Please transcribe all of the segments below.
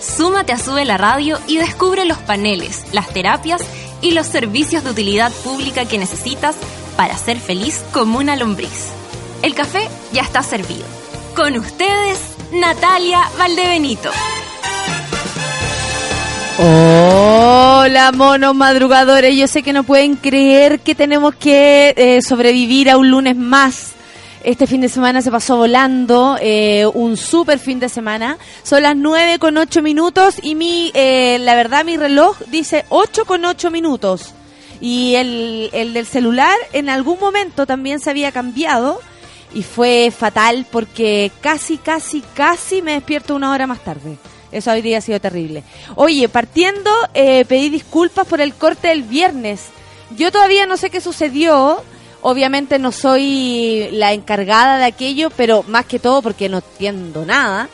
Súmate a Sube la Radio y descubre los paneles, las terapias y los servicios de utilidad pública que necesitas para ser feliz como una lombriz. El café ya está servido. Con ustedes, Natalia Valdebenito. Hola, monos madrugadores. Yo sé que no pueden creer que tenemos que eh, sobrevivir a un lunes más este fin de semana se pasó volando, eh, un súper fin de semana. Son las 9 con 8 minutos y mi, eh, la verdad mi reloj dice 8 con 8 minutos. Y el, el del celular en algún momento también se había cambiado y fue fatal porque casi, casi, casi me despierto una hora más tarde. Eso hoy día ha sido terrible. Oye, partiendo, eh, pedí disculpas por el corte del viernes. Yo todavía no sé qué sucedió. Obviamente no soy la encargada de aquello, pero más que todo porque no entiendo nada.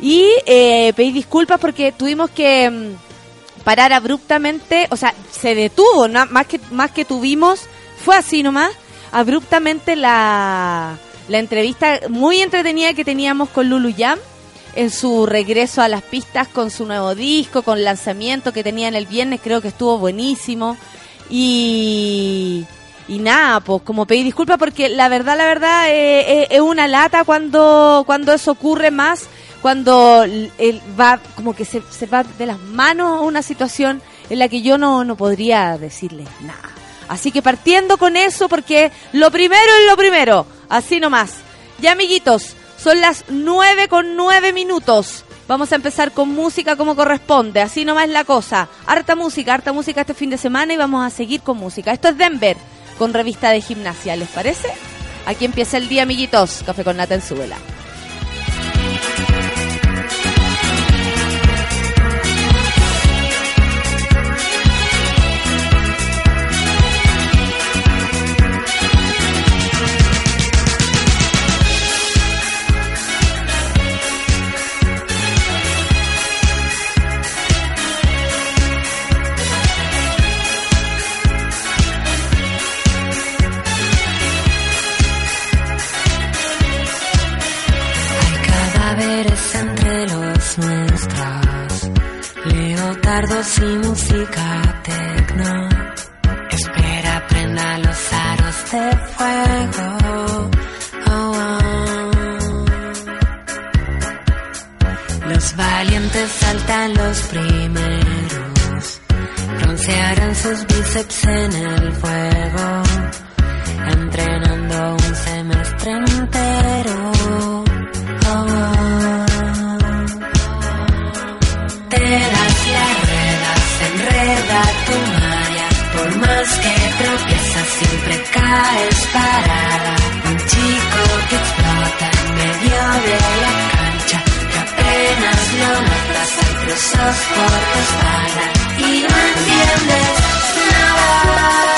Y eh, pedí disculpas porque tuvimos que mm, parar abruptamente, o sea, se detuvo, más, que, más que tuvimos, fue así nomás, abruptamente la, la entrevista muy entretenida que teníamos con Lulu Yam en su regreso a las pistas con su nuevo disco, con lanzamiento que tenía en el viernes, creo que estuvo buenísimo. Y y nada, pues como pedí disculpas porque la verdad, la verdad eh, eh, es una lata cuando, cuando eso ocurre más, cuando va como que se, va de las manos una situación en la que yo no, no podría decirle nada. Así que partiendo con eso porque lo primero es lo primero, así nomás. Ya amiguitos, son las nueve con nueve minutos. Vamos a empezar con música como corresponde, así nomás la cosa. Harta música, harta música este fin de semana y vamos a seguir con música. Esto es Denver con revista de gimnasia, ¿les parece? Aquí empieza el día, amiguitos. Café con nata en su vela. Tardos y música tecno. Espera, prenda los aros de fuego. Oh, oh. Los valientes saltan los primeros. Broncearán sus bíceps en el fuego. Entrenando un semestre entero. Siempre caes parada. Un chico que explota en medio de la cancha, que apenas lo notas, hay trozos por tu espalda y no entiendes nada.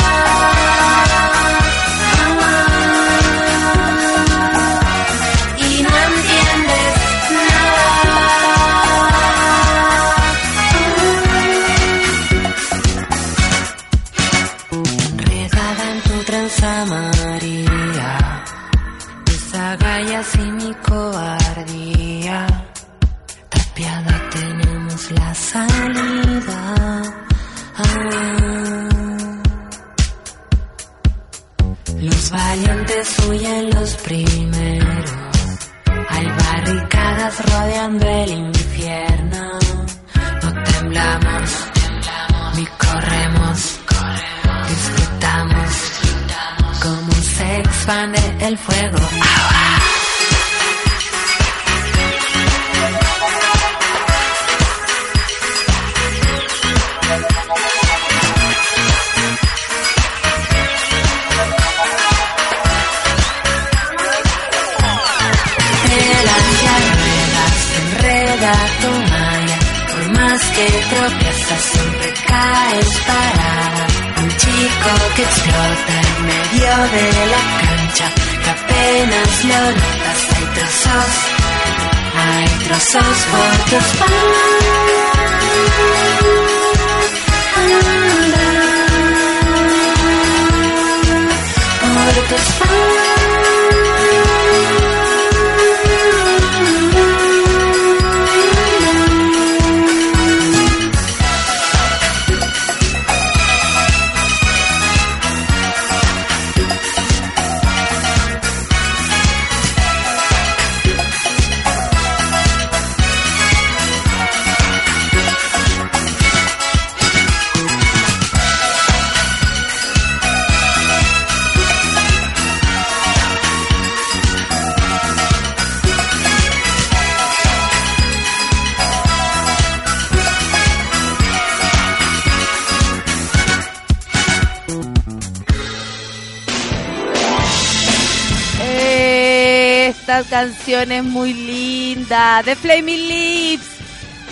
Esta canción es muy linda. The Flaming Lips.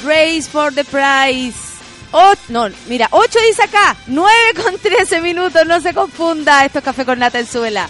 Race for the Prize. Oh, no, mira, 8 dice acá, 9 con 13 minutos, no se confunda, esto es café con nata en suela.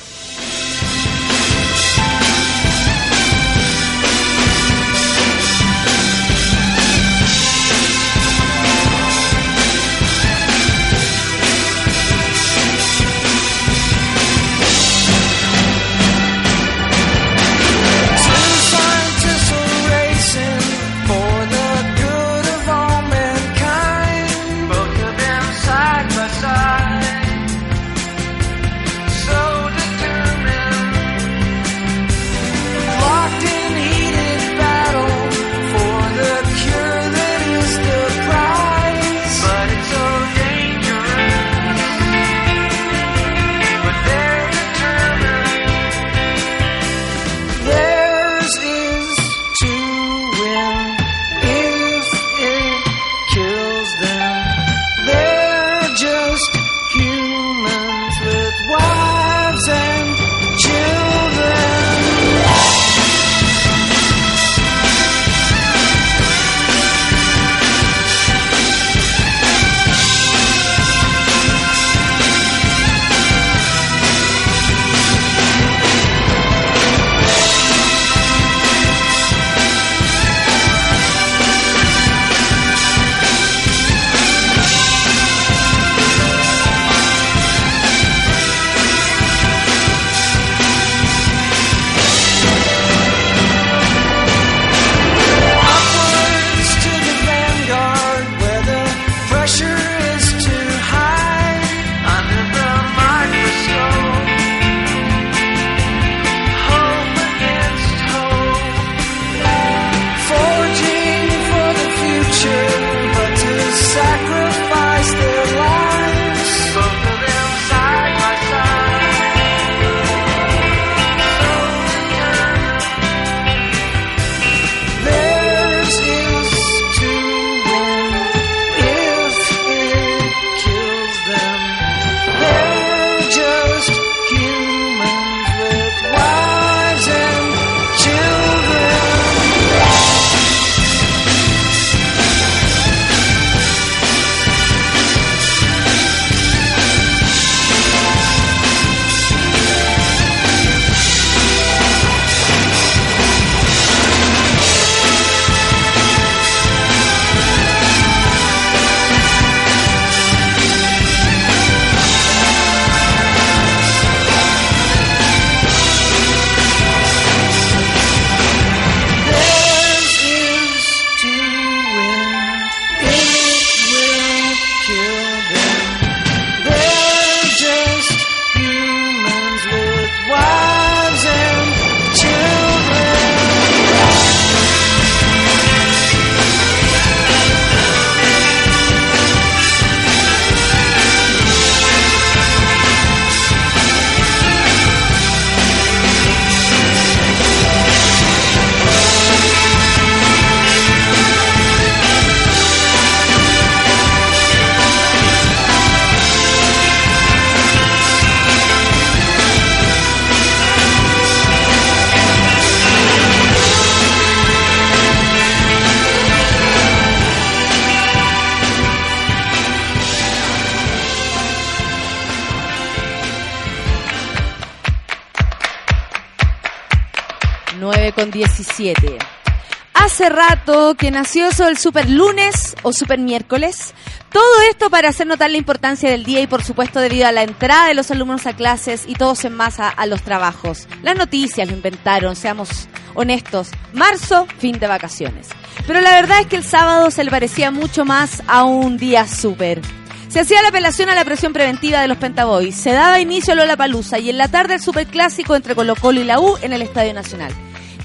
Hace rato que nació eso el super lunes o super miércoles. Todo esto para hacer notar la importancia del día y por supuesto debido a la entrada de los alumnos a clases y todos en masa a los trabajos. Las noticias lo inventaron, seamos honestos. Marzo, fin de vacaciones. Pero la verdad es que el sábado se le parecía mucho más a un día súper. Se hacía la apelación a la presión preventiva de los Pentaboys, se daba inicio a Lola Palusa y en la tarde el superclásico entre Colo Colo y la U en el Estadio Nacional.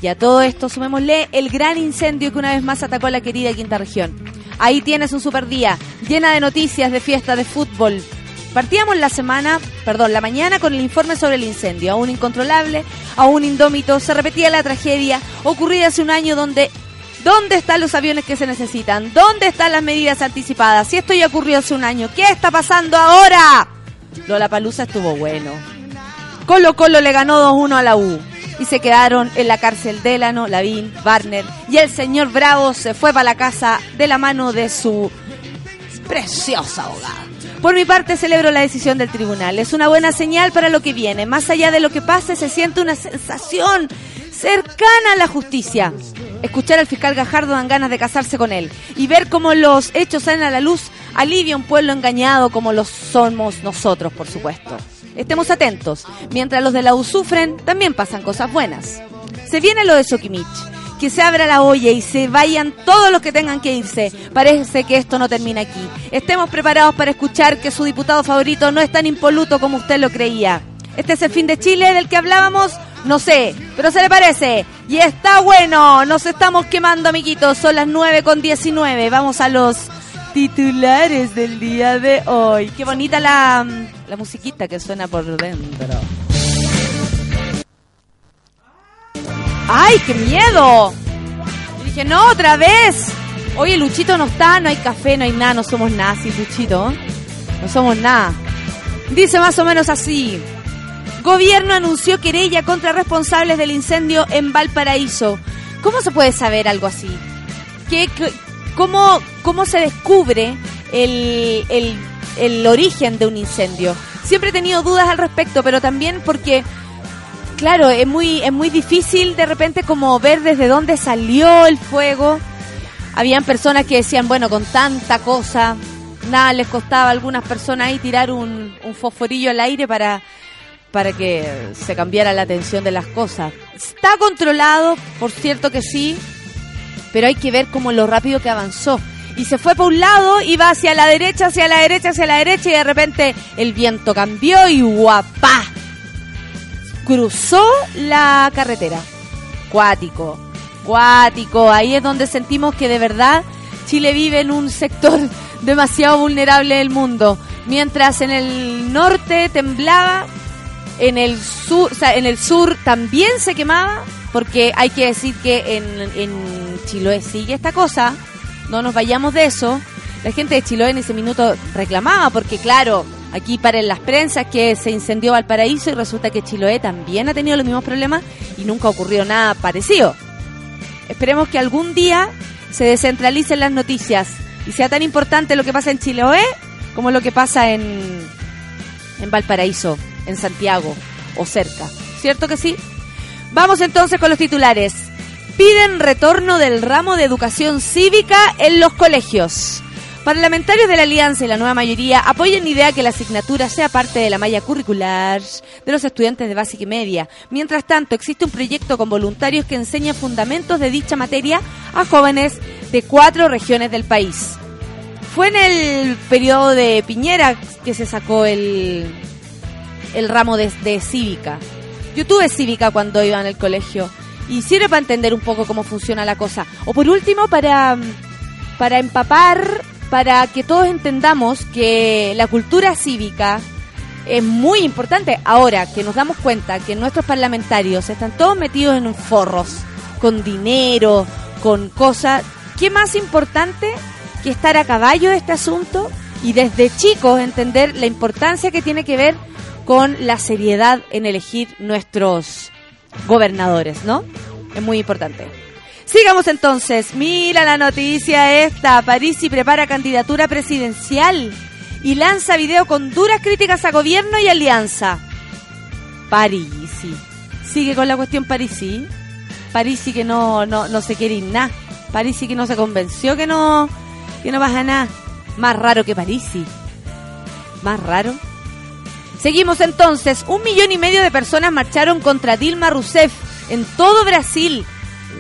Y a todo esto sumémosle el gran incendio que una vez más atacó a la querida quinta región. Ahí tienes un super día, llena de noticias, de fiesta, de fútbol. Partíamos la semana, perdón, la mañana con el informe sobre el incendio. Aún incontrolable, aún indómito, se repetía la tragedia ocurrida hace un año donde ¿Dónde están los aviones que se necesitan? ¿Dónde están las medidas anticipadas? Si esto ya ocurrió hace un año, ¿qué está pasando ahora? Lola Palusa estuvo bueno. Colo Colo le ganó 2-1 a la U y se quedaron en la cárcel Delano, Lavín, Warner y el señor Bravo se fue para la casa de la mano de su preciosa abogada. Por mi parte celebro la decisión del tribunal. Es una buena señal para lo que viene. Más allá de lo que pase, se siente una sensación cercana a la justicia. Escuchar al fiscal Gajardo dan ganas de casarse con él y ver cómo los hechos salen a la luz alivia un pueblo engañado como lo somos nosotros, por supuesto. Estemos atentos. Mientras los de la U sufren, también pasan cosas buenas. Se viene lo de Sokimich. Que se abra la olla y se vayan todos los que tengan que irse. Parece que esto no termina aquí. Estemos preparados para escuchar que su diputado favorito no es tan impoluto como usted lo creía. Este es el fin de Chile del que hablábamos. No sé, pero se le parece. Y está bueno. Nos estamos quemando, amiguitos. Son las 9 con 19. Vamos a los titulares del día de hoy. Qué bonita la, la musiquita que suena por dentro. ¡Ay, qué miedo! Dije, no, otra vez. Oye, Luchito no está, no hay café, no hay nada, no somos nazis, Luchito. No somos nada. Dice más o menos así. Gobierno anunció querella contra responsables del incendio en Valparaíso. ¿Cómo se puede saber algo así? ¿Qué, qué- cómo, ¿Cómo se descubre el, el, el origen de un incendio? Siempre he tenido dudas al respecto, pero también porque, claro, es muy, es muy difícil de repente como ver desde dónde salió el fuego. Habían personas que decían, bueno, con tanta cosa, nada les costaba a algunas personas ahí tirar un, un fosforillo al aire para, para que se cambiara la atención de las cosas. Está controlado, por cierto que sí, pero hay que ver como lo rápido que avanzó. Y se fue por un lado, iba hacia la derecha, hacia la derecha, hacia la derecha, y de repente el viento cambió y guapá. Cruzó la carretera. Cuático, cuático. Ahí es donde sentimos que de verdad Chile vive en un sector demasiado vulnerable del mundo. Mientras en el norte temblaba, en el sur, o sea, en el sur también se quemaba, porque hay que decir que en, en Chiloé sigue esta cosa, no nos vayamos de eso. La gente de Chiloé en ese minuto reclamaba, porque claro, aquí paren las prensas que se incendió Valparaíso y resulta que Chiloé también ha tenido los mismos problemas y nunca ha ocurrido nada parecido. Esperemos que algún día se descentralicen las noticias y sea tan importante lo que pasa en Chiloé como lo que pasa en, en Valparaíso, en Santiago o cerca. ¿Cierto que sí? Vamos entonces con los titulares. Piden retorno del ramo de educación cívica en los colegios. Parlamentarios de la Alianza y la nueva mayoría apoyan la idea que la asignatura sea parte de la malla curricular de los estudiantes de básica y media. Mientras tanto, existe un proyecto con voluntarios que enseña fundamentos de dicha materia a jóvenes de cuatro regiones del país. Fue en el periodo de Piñera que se sacó el, el ramo de, de cívica. Yo tuve cívica cuando iba en el colegio y sirve para entender un poco cómo funciona la cosa. O por último, para, para empapar, para que todos entendamos que la cultura cívica es muy importante. Ahora que nos damos cuenta que nuestros parlamentarios están todos metidos en forros, con dinero, con cosas, ¿qué más importante que estar a caballo de este asunto y desde chicos entender la importancia que tiene que ver con la seriedad en elegir nuestros gobernadores, ¿no? Es muy importante. Sigamos entonces. Mira la noticia esta. Parisi prepara candidatura presidencial y lanza video con duras críticas a gobierno y alianza. Parisi. Sigue con la cuestión Parisi. Parisi que no, no, no se quiere ir nada. Parisi que no se convenció que no, que no nada. Más raro que Parisi. Más raro. Seguimos entonces. Un millón y medio de personas marcharon contra Dilma Rousseff en todo Brasil.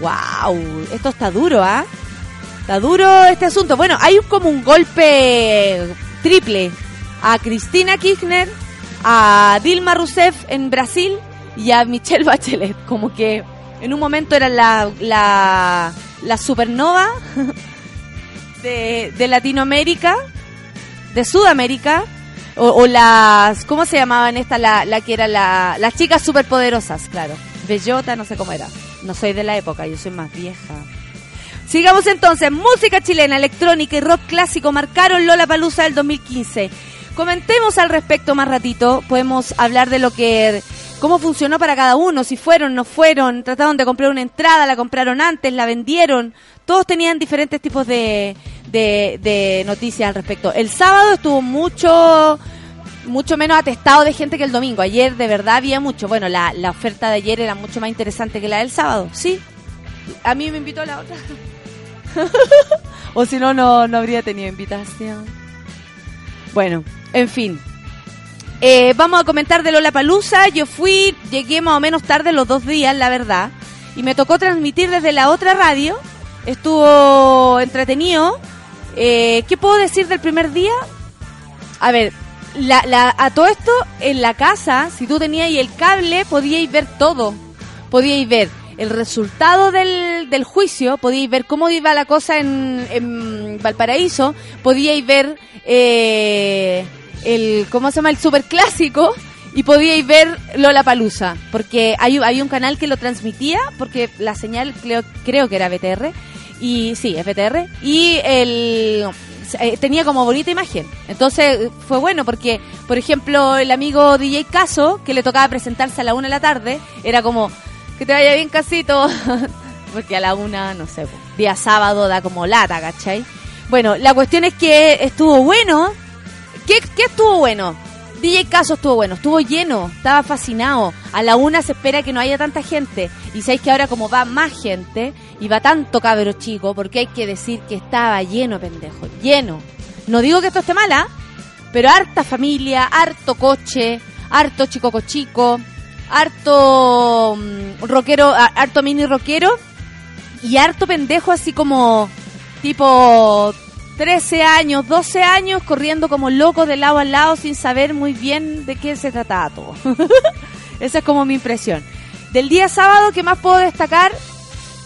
¡Wow! Esto está duro, ¿ah? Está duro este asunto. Bueno, hay como un golpe triple a Cristina Kirchner, a Dilma Rousseff en Brasil y a Michelle Bachelet. Como que en un momento era la, la, la supernova de, de Latinoamérica, de Sudamérica, o, o las, ¿cómo se llamaban esta? La, la que era la, las chicas superpoderosas, claro. Bellota, no sé cómo era. No soy de la época, yo soy más vieja. Sigamos entonces, música chilena, electrónica y rock clásico marcaron Lola Palusa del 2015. Comentemos al respecto más ratito, podemos hablar de lo que cómo funcionó para cada uno, si fueron, no fueron, trataron de comprar una entrada, la compraron antes, la vendieron, todos tenían diferentes tipos de, de, de noticias al respecto. El sábado estuvo mucho mucho menos atestado de gente que el domingo. Ayer de verdad había mucho. Bueno, la, la oferta de ayer era mucho más interesante que la del sábado, sí. A mí me invitó la otra. o si no, no, no habría tenido invitación. Bueno, en fin. Eh, vamos a comentar de Lola Palusa. Yo fui, llegué más o menos tarde los dos días, la verdad. Y me tocó transmitir desde la otra radio. Estuvo entretenido. Eh, ¿Qué puedo decir del primer día? A ver, la, a todo esto, en la casa, si tú tenías ahí el cable, podíais ver todo. Podíais ver el resultado del, del juicio, podíais ver cómo iba la cosa en, en Valparaíso, podíais ver eh, el, ¿cómo se llama? El superclásico y podíais ver Lola Palusa, porque hay, hay un canal que lo transmitía, porque la señal creo, creo que era BTR, y sí, es BTR, y el, eh, tenía como bonita imagen. Entonces fue bueno porque, por ejemplo, el amigo DJ Caso, que le tocaba presentarse a la una de la tarde, era como, que te vaya bien casito, porque a la una, no sé, día sábado da como lata, ¿cachai? Bueno, la cuestión es que estuvo bueno. ¿Qué, qué estuvo bueno? DJ Caso estuvo bueno, estuvo lleno, estaba fascinado. A la una se espera que no haya tanta gente. Y sabéis que ahora como va más gente y va tanto cabro chico, porque hay que decir que estaba lleno, pendejo, lleno. No digo que esto esté mala, pero harta familia, harto coche, harto chico cochico, harto mm, rockero, harto mini rockero y harto pendejo así como tipo 13 años, 12 años corriendo como locos de lado a lado sin saber muy bien de qué se trataba todo. Esa es como mi impresión. Del día sábado, ¿qué más puedo destacar?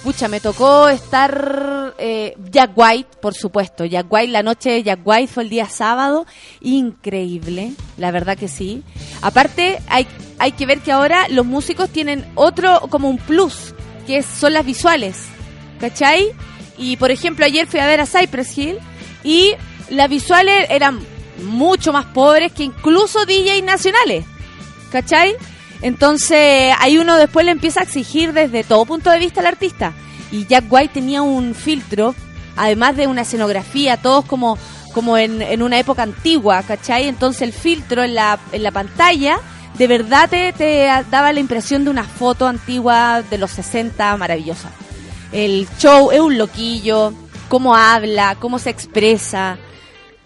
Pucha, me tocó estar eh, Jack White, por supuesto. Jack White, la noche de Jack White fue el día sábado. Increíble, la verdad que sí. Aparte, hay, hay que ver que ahora los músicos tienen otro, como un plus, que son las visuales. ¿Cachai? Y por ejemplo, ayer fui a ver a Cypress Hill y las visuales eran mucho más pobres que incluso DJs nacionales. ¿Cachai? Entonces, ahí uno después le empieza a exigir desde todo punto de vista al artista. Y Jack White tenía un filtro, además de una escenografía, todos como, como en, en una época antigua, ¿cachai? Entonces el filtro en la, en la pantalla de verdad te, te daba la impresión de una foto antigua de los 60 maravillosa. El show es un loquillo, cómo habla, cómo se expresa,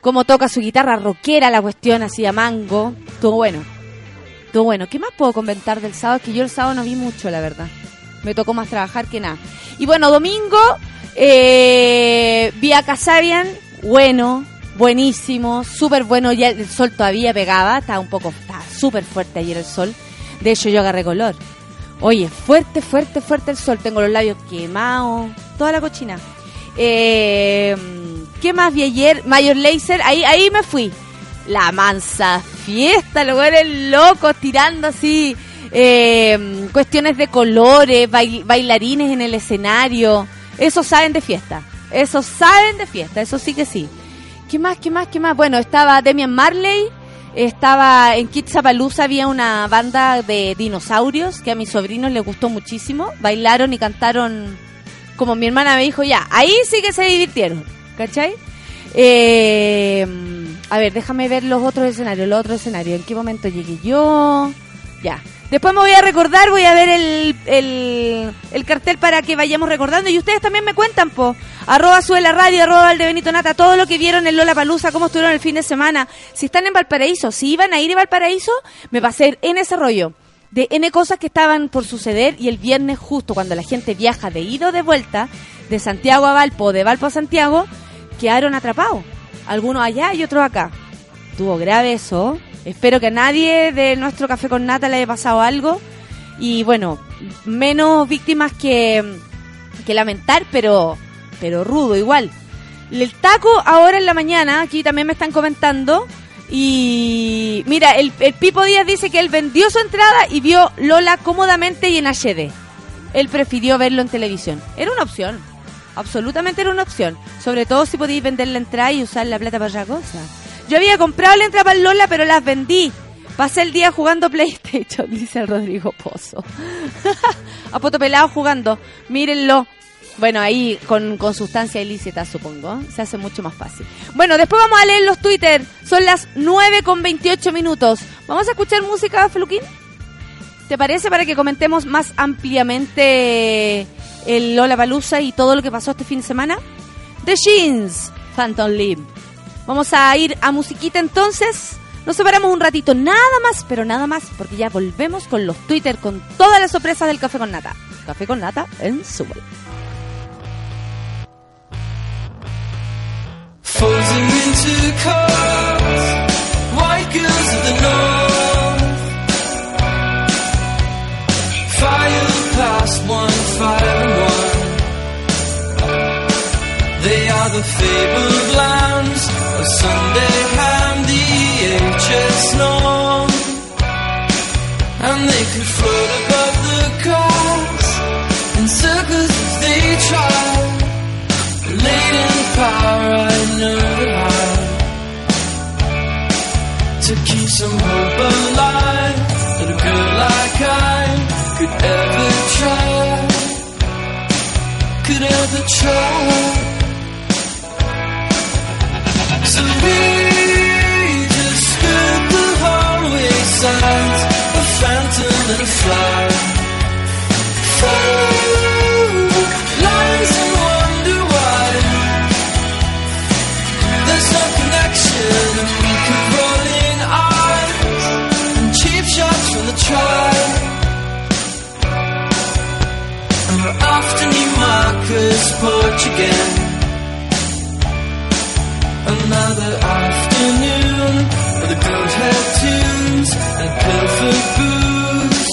cómo toca su guitarra rockera, la cuestión así a mango. Todo bueno. Todo bueno. ¿Qué más puedo comentar del sábado? Es que yo el sábado no vi mucho, la verdad. Me tocó más trabajar que nada. Y bueno, domingo eh, vi a Casabian, bueno, buenísimo, súper bueno. Ya el sol todavía pegaba, estaba un poco, estaba súper fuerte ayer el sol. De hecho, yo agarré color. Oye, fuerte, fuerte, fuerte el sol. Tengo los labios quemados, toda la cochina. Eh, ¿Qué más vi ayer? Mayor Laser, ahí, ahí me fui. La mansa fiesta, los eres locos tirando así eh, cuestiones de colores, bail- bailarines en el escenario. Eso saben de fiesta. Eso saben de fiesta, eso sí que sí. ¿Qué más, qué más, qué más? Bueno, estaba Demian Marley, estaba en Kitsapalooza, había una banda de dinosaurios que a mis sobrinos les gustó muchísimo. Bailaron y cantaron, como mi hermana me dijo, ya, ahí sí que se divirtieron, ¿cachai? Eh, a ver, déjame ver los otros escenarios, los otros escenarios. ¿En qué momento llegué yo? Ya. Después me voy a recordar, voy a ver el, el, el cartel para que vayamos recordando. Y ustedes también me cuentan, po. Arroba sube la radio, arroba Valdebenito Nata, todo lo que vieron en Lola Palusa, cómo estuvieron el fin de semana. Si están en Valparaíso, si iban a ir a Valparaíso, me pasé en ese rollo. De N cosas que estaban por suceder y el viernes justo cuando la gente viaja de ida o de vuelta, de Santiago a Valpo, de Valpo a Santiago, quedaron atrapados. Algunos allá y otros acá. Tuvo grave eso. Espero que a nadie de nuestro café con nata le haya pasado algo. Y bueno, menos víctimas que, que lamentar, pero, pero rudo igual. El taco ahora en la mañana, aquí también me están comentando. Y mira, el, el Pipo Díaz dice que él vendió su entrada y vio Lola cómodamente y en HD. Él prefirió verlo en televisión. Era una opción. Absolutamente era una opción. Sobre todo si podéis vender la entrada y usar la plata para otra cosa. Yo había comprado la entrada para Lola, pero las vendí. Pasé el día jugando PlayStation, dice el Rodrigo Pozo. A poto jugando. Mírenlo. Bueno, ahí con, con sustancia ilícita, supongo. Se hace mucho más fácil. Bueno, después vamos a leer los Twitter. Son las 9 con 28 minutos. ¿Vamos a escuchar música, Fluquín? ¿Te parece para que comentemos más ampliamente el Lola Palusa y todo lo que pasó este fin de semana? The Jeans, Phantom Limb. Vamos a ir a musiquita entonces. Nos separamos un ratito, nada más, pero nada más, porque ya volvemos con los Twitter, con todas las sorpresas del Café con Nata. Café con Nata en Subway. The north, fire past one, fire and one. They are the fabled lambs of Sunday ham, the HS norm. And they could some hope alive that a girl like I could ever try, could ever try. So we just skirt the hallway signs, a phantom and a fly. Porch again. Another afternoon with the goat hair tunes and pilfer booze.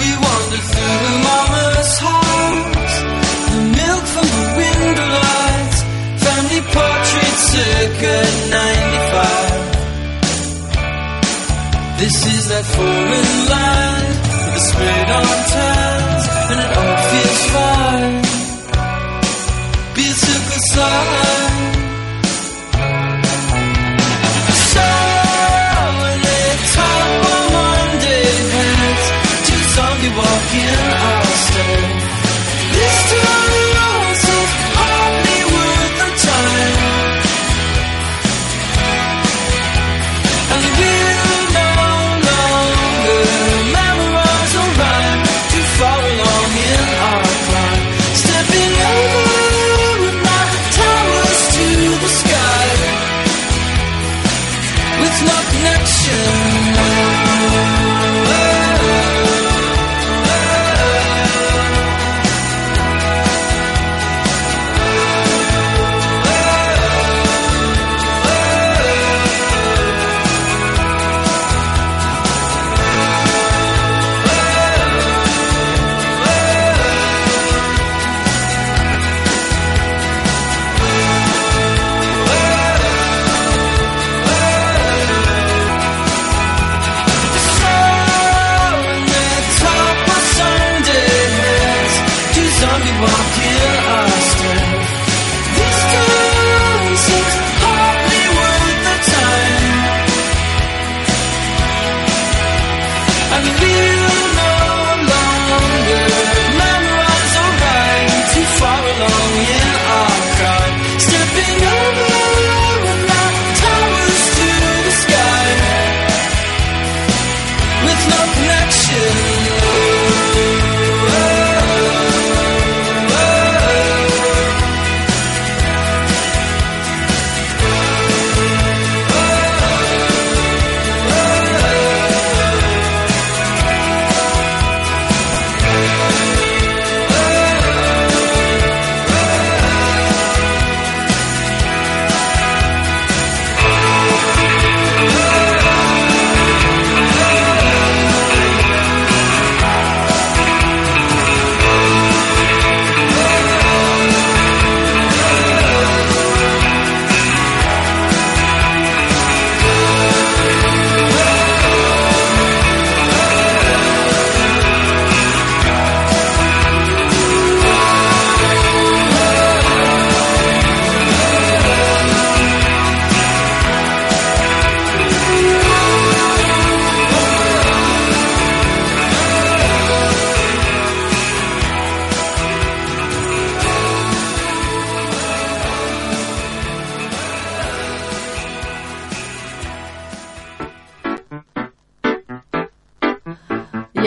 We wandered through the Mama's house, the milk from the window lights, family portrait circa 95. This is that foreign land with the sprayed on tans, and it all feels fine. Be a love.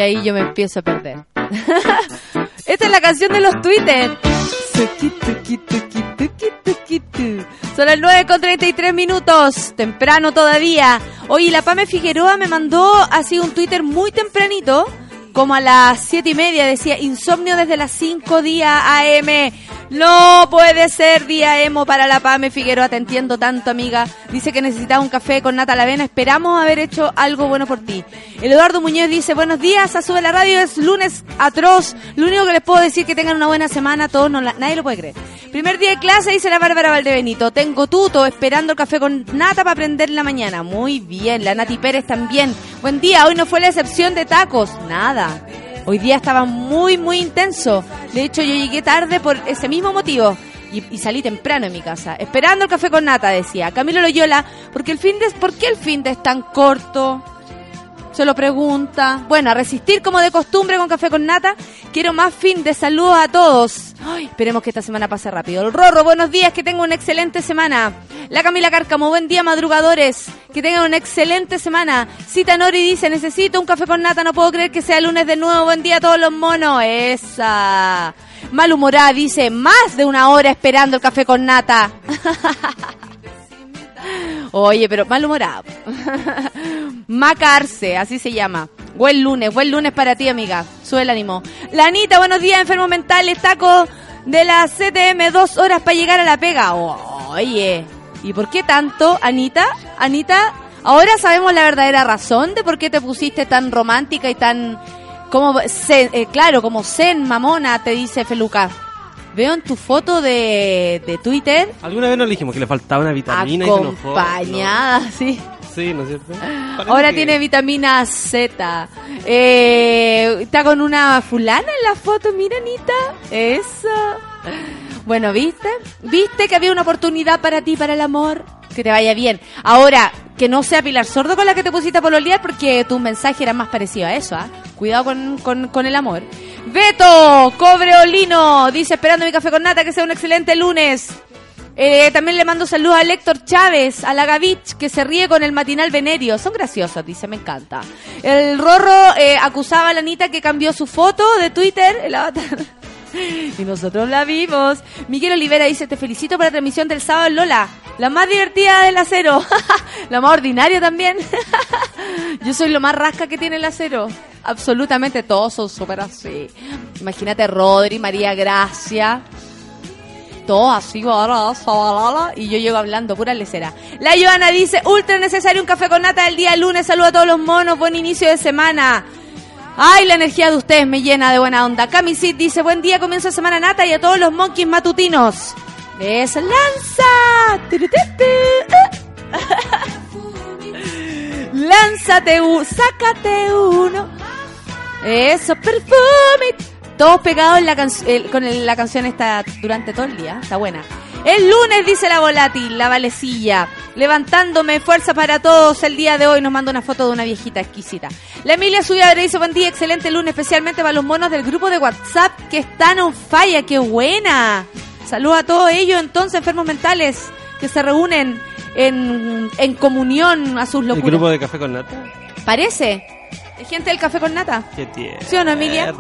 Ahí yo me empiezo a perder. Esta es la canción de los Twitter. Son las 9 con 33 minutos, temprano todavía. Oye, la Pame Figueroa me mandó así un Twitter muy tempranito, como a las 7 y media, decía, insomnio desde las 5 días AM. No puede ser día emo para la Pame Figueroa, te entiendo tanto, amiga. Dice que necesitaba un café con nata la avena. Esperamos haber hecho algo bueno por ti. El Eduardo Muñoz dice, buenos días, a Sube la Radio, es lunes atroz. Lo único que les puedo decir que tengan una buena semana, todos nadie lo puede creer. Primer día de clase, dice la Bárbara Valdebenito. Tengo tuto esperando el café con nata para aprender en la mañana. Muy bien, la Nati Pérez también. Buen día, hoy no fue la excepción de tacos. Nada. Hoy día estaba muy, muy intenso. De hecho, yo llegué tarde por ese mismo motivo. Y, salí temprano en mi casa, esperando el café con nata, decía. Camilo Loyola, porque el fin de, ¿por qué el fin de es tan corto? Se lo pregunta. Bueno, a resistir como de costumbre con café con nata. Quiero más fin de saludos a todos. Ay, esperemos que esta semana pase rápido. El Rorro, buenos días, que tengan una excelente semana. La Camila Cárcamo, buen día, madrugadores. Que tengan una excelente semana. Cita Nori dice, necesito un café con nata, no puedo creer que sea lunes de nuevo. Buen día a todos los monos. Esa. Malhumorada dice, más de una hora esperando el café con nata. Oye, pero malhumorado. Macarse, así se llama. Buen lunes, buen lunes para ti, amiga. Sube el ánimo. La Anita, buenos días, enfermos mentales, taco de la CTM, dos horas para llegar a la pega. Oye, ¿y por qué tanto, Anita? Anita, ahora sabemos la verdadera razón de por qué te pusiste tan romántica y tan... Como, eh, claro, como zen, mamona, te dice Feluca. Veo en tu foto de, de Twitter Alguna vez nos dijimos que le faltaba una vitamina y nos fue. acompañada, sí. No. Sí, ¿no es cierto? Parece Ahora que- tiene vitamina Z. Eh, está con una fulana en la foto, mira, Anita. Eso. Bueno, ¿viste? ¿Viste que había una oportunidad para ti, para el amor? Que te vaya bien. Ahora, que no sea Pilar Sordo con la que te pusiste a pololear, porque tu mensaje era más parecido a eso, ¿ah? Cuidado con, con, con el amor. Beto, Cobreolino, dice, esperando mi café con nata, que sea un excelente lunes. Eh, también le mando saludos a Héctor Chávez, a la Gavich, que se ríe con el matinal Venerio. Son graciosos, dice, me encanta. El Rorro eh, acusaba a la Anita que cambió su foto de Twitter. Y nosotros la vimos. Miguel Olivera dice, te felicito por la transmisión del sábado Lola. La más divertida del acero. la más ordinaria también. Yo soy lo más rasca que tiene el acero. Absolutamente todos son súper así. Imagínate Rodri, María Gracia. Todo así, y yo llego hablando pura lecera. La Joana dice, ultra necesario un café con nata el día lunes. Saludo a todos los monos, buen inicio de semana. Ay, la energía de ustedes me llena de buena onda. Camisit dice, buen día, comienzo de semana nata y a todos los monkeys matutinos. Eso, lanza. Lánzate, u- sácate uno. Eso, perfume. Todos pegados en la con la canción esta durante todo el día. Está buena. El lunes, dice la volátil, la valecilla. Levantándome, fuerza para todos el día de hoy. Nos manda una foto de una viejita exquisita. La Emilia Subiadre dice, buen día, excelente lunes, especialmente para los monos del grupo de WhatsApp que están on fire. ¡Qué buena! Saludos a todos ellos, entonces, enfermos mentales, que se reúnen en, en comunión a sus El locuras. grupo de café con nata. Parece. Es gente del café con nata. ¿Sí o no, Emilia?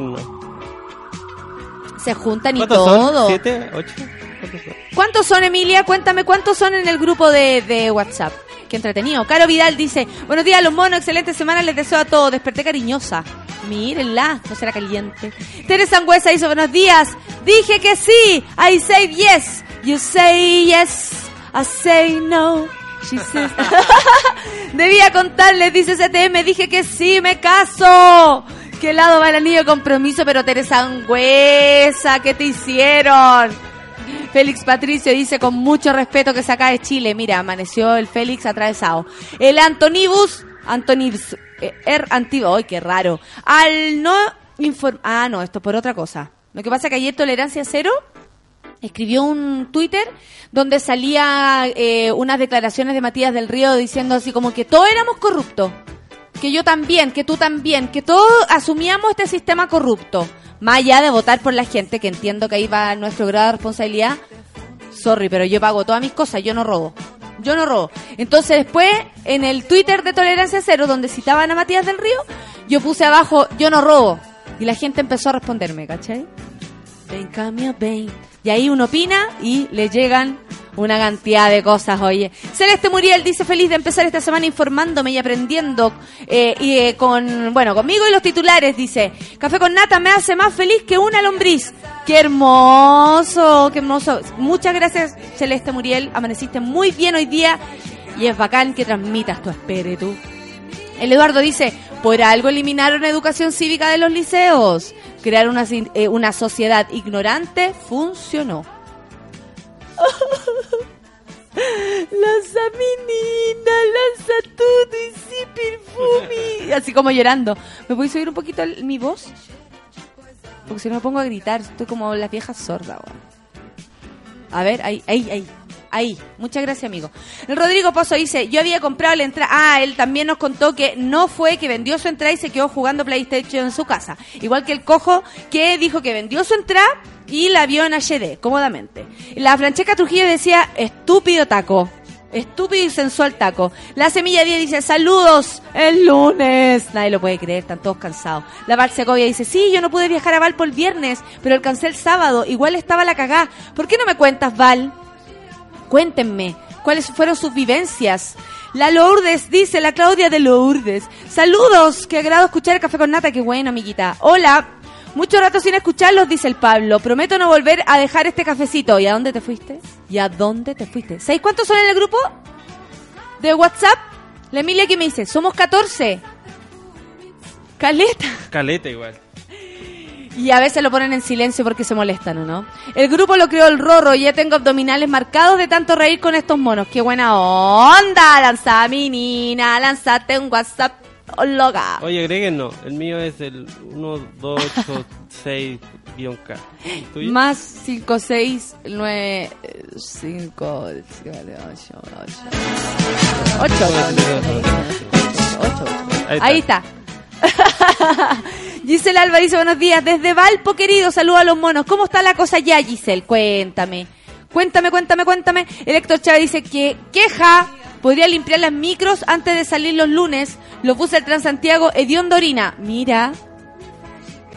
Se juntan y ¿Cuántos todo. son? ¿Siete? ¿Ocho? ¿Cuántos son? ¿Cuántos son, Emilia? Cuéntame, ¿cuántos son en el grupo de, de WhatsApp? Qué entretenido. Caro Vidal dice, buenos días, los monos, excelente semana, les deseo a todos. Desperté cariñosa. Mírenla, no será caliente. Teresa Sangüesa dice, buenos días. Dije que sí. I say yes. You say yes. I say no. She says... Debía contarles, dice CTM, dije que sí, me caso. ¿Qué lado va el anillo de compromiso? Pero Teresa Angüesa, ¿qué te hicieron? Félix Patricio dice con mucho respeto que se acá de Chile. Mira, amaneció el Félix atravesado. El Antonibus, Antonibus, eh, er antiguo, ¡ay, qué raro! Al no inform... Ah, no, esto por otra cosa. Lo que pasa es que ayer Tolerancia Cero escribió un Twitter donde salía eh, unas declaraciones de Matías del Río diciendo así como que todos éramos corruptos. Que yo también, que tú también, que todos asumíamos este sistema corrupto. Más allá de votar por la gente, que entiendo que ahí va nuestro grado de responsabilidad. Sorry, pero yo pago todas mis cosas, yo no robo. Yo no robo. Entonces después, en el Twitter de Tolerancia Cero, donde citaban a Matías del Río, yo puse abajo, yo no robo. Y la gente empezó a responderme, ¿cachai? Ven, cambio, ven. Y ahí uno opina y le llegan una cantidad de cosas, oye. Celeste Muriel dice feliz de empezar esta semana informándome y aprendiendo eh, y eh, con, bueno, conmigo y los titulares, dice. Café con nata me hace más feliz que una lombriz. Qué hermoso, qué hermoso. Muchas gracias, Celeste Muriel. Amaneciste muy bien hoy día y es bacán que transmitas tu espíritu. El Eduardo dice, por algo eliminaron educación cívica de los liceos. Crear una, eh, una sociedad ignorante funcionó. Lanza menina, lanza todo y sí perfumi. Así como llorando. ¿Me puedes subir un poquito el- mi voz? Porque si no me pongo a gritar, estoy como la vieja sorda. weón. A ver, ahí, ahí, ahí. Ahí, muchas gracias, amigo. Rodrigo Pozo dice, yo había comprado la entrada. Ah, él también nos contó que no fue que vendió su entrada y se quedó jugando PlayStation en su casa. Igual que el cojo que dijo que vendió su entrada y la vio en HD, cómodamente. La Francesca Trujillo decía, estúpido taco. Estúpido y sensual taco. La Semilla 10 dice, saludos, el lunes. Nadie lo puede creer, están todos cansados. La Val Segovia dice, sí, yo no pude viajar a Val por el viernes, pero alcancé el sábado. Igual estaba la cagá. ¿Por qué no me cuentas, Val? Cuéntenme, ¿cuáles fueron sus vivencias? La Lourdes, dice la Claudia de Lourdes. Saludos, qué agrado escuchar el café con nata, qué bueno, amiguita. Hola, mucho rato sin escucharlos, dice el Pablo. Prometo no volver a dejar este cafecito. ¿Y a dónde te fuiste? ¿Y a dónde te fuiste? ¿Sabéis cuántos son en el grupo? De WhatsApp. La Emilia que me dice, somos 14. Caleta. Caleta igual. Y a veces lo ponen en silencio porque se molestan, ¿o no? El grupo lo creó el Rorro y ya tengo abdominales marcados de tanto reír con estos monos. ¡Qué buena onda! Lanza, menina, lanzate un WhatsApp. Loca. Oye, agreguen no. El mío es el 1286-K. ¿El tuyo? Más 5, 6, 9, 5, 7, 8, 8. 8. Ahí está. Ahí está. Giselle Alba dice buenos días. Desde Valpo, querido, saludo a los monos. ¿Cómo está la cosa ya, Giselle? Cuéntame. Cuéntame, cuéntame, cuéntame. El Héctor Chávez dice que queja. Podría limpiar las micros antes de salir los lunes. Lo puse el Transantiago Hediondo Orina. Mira.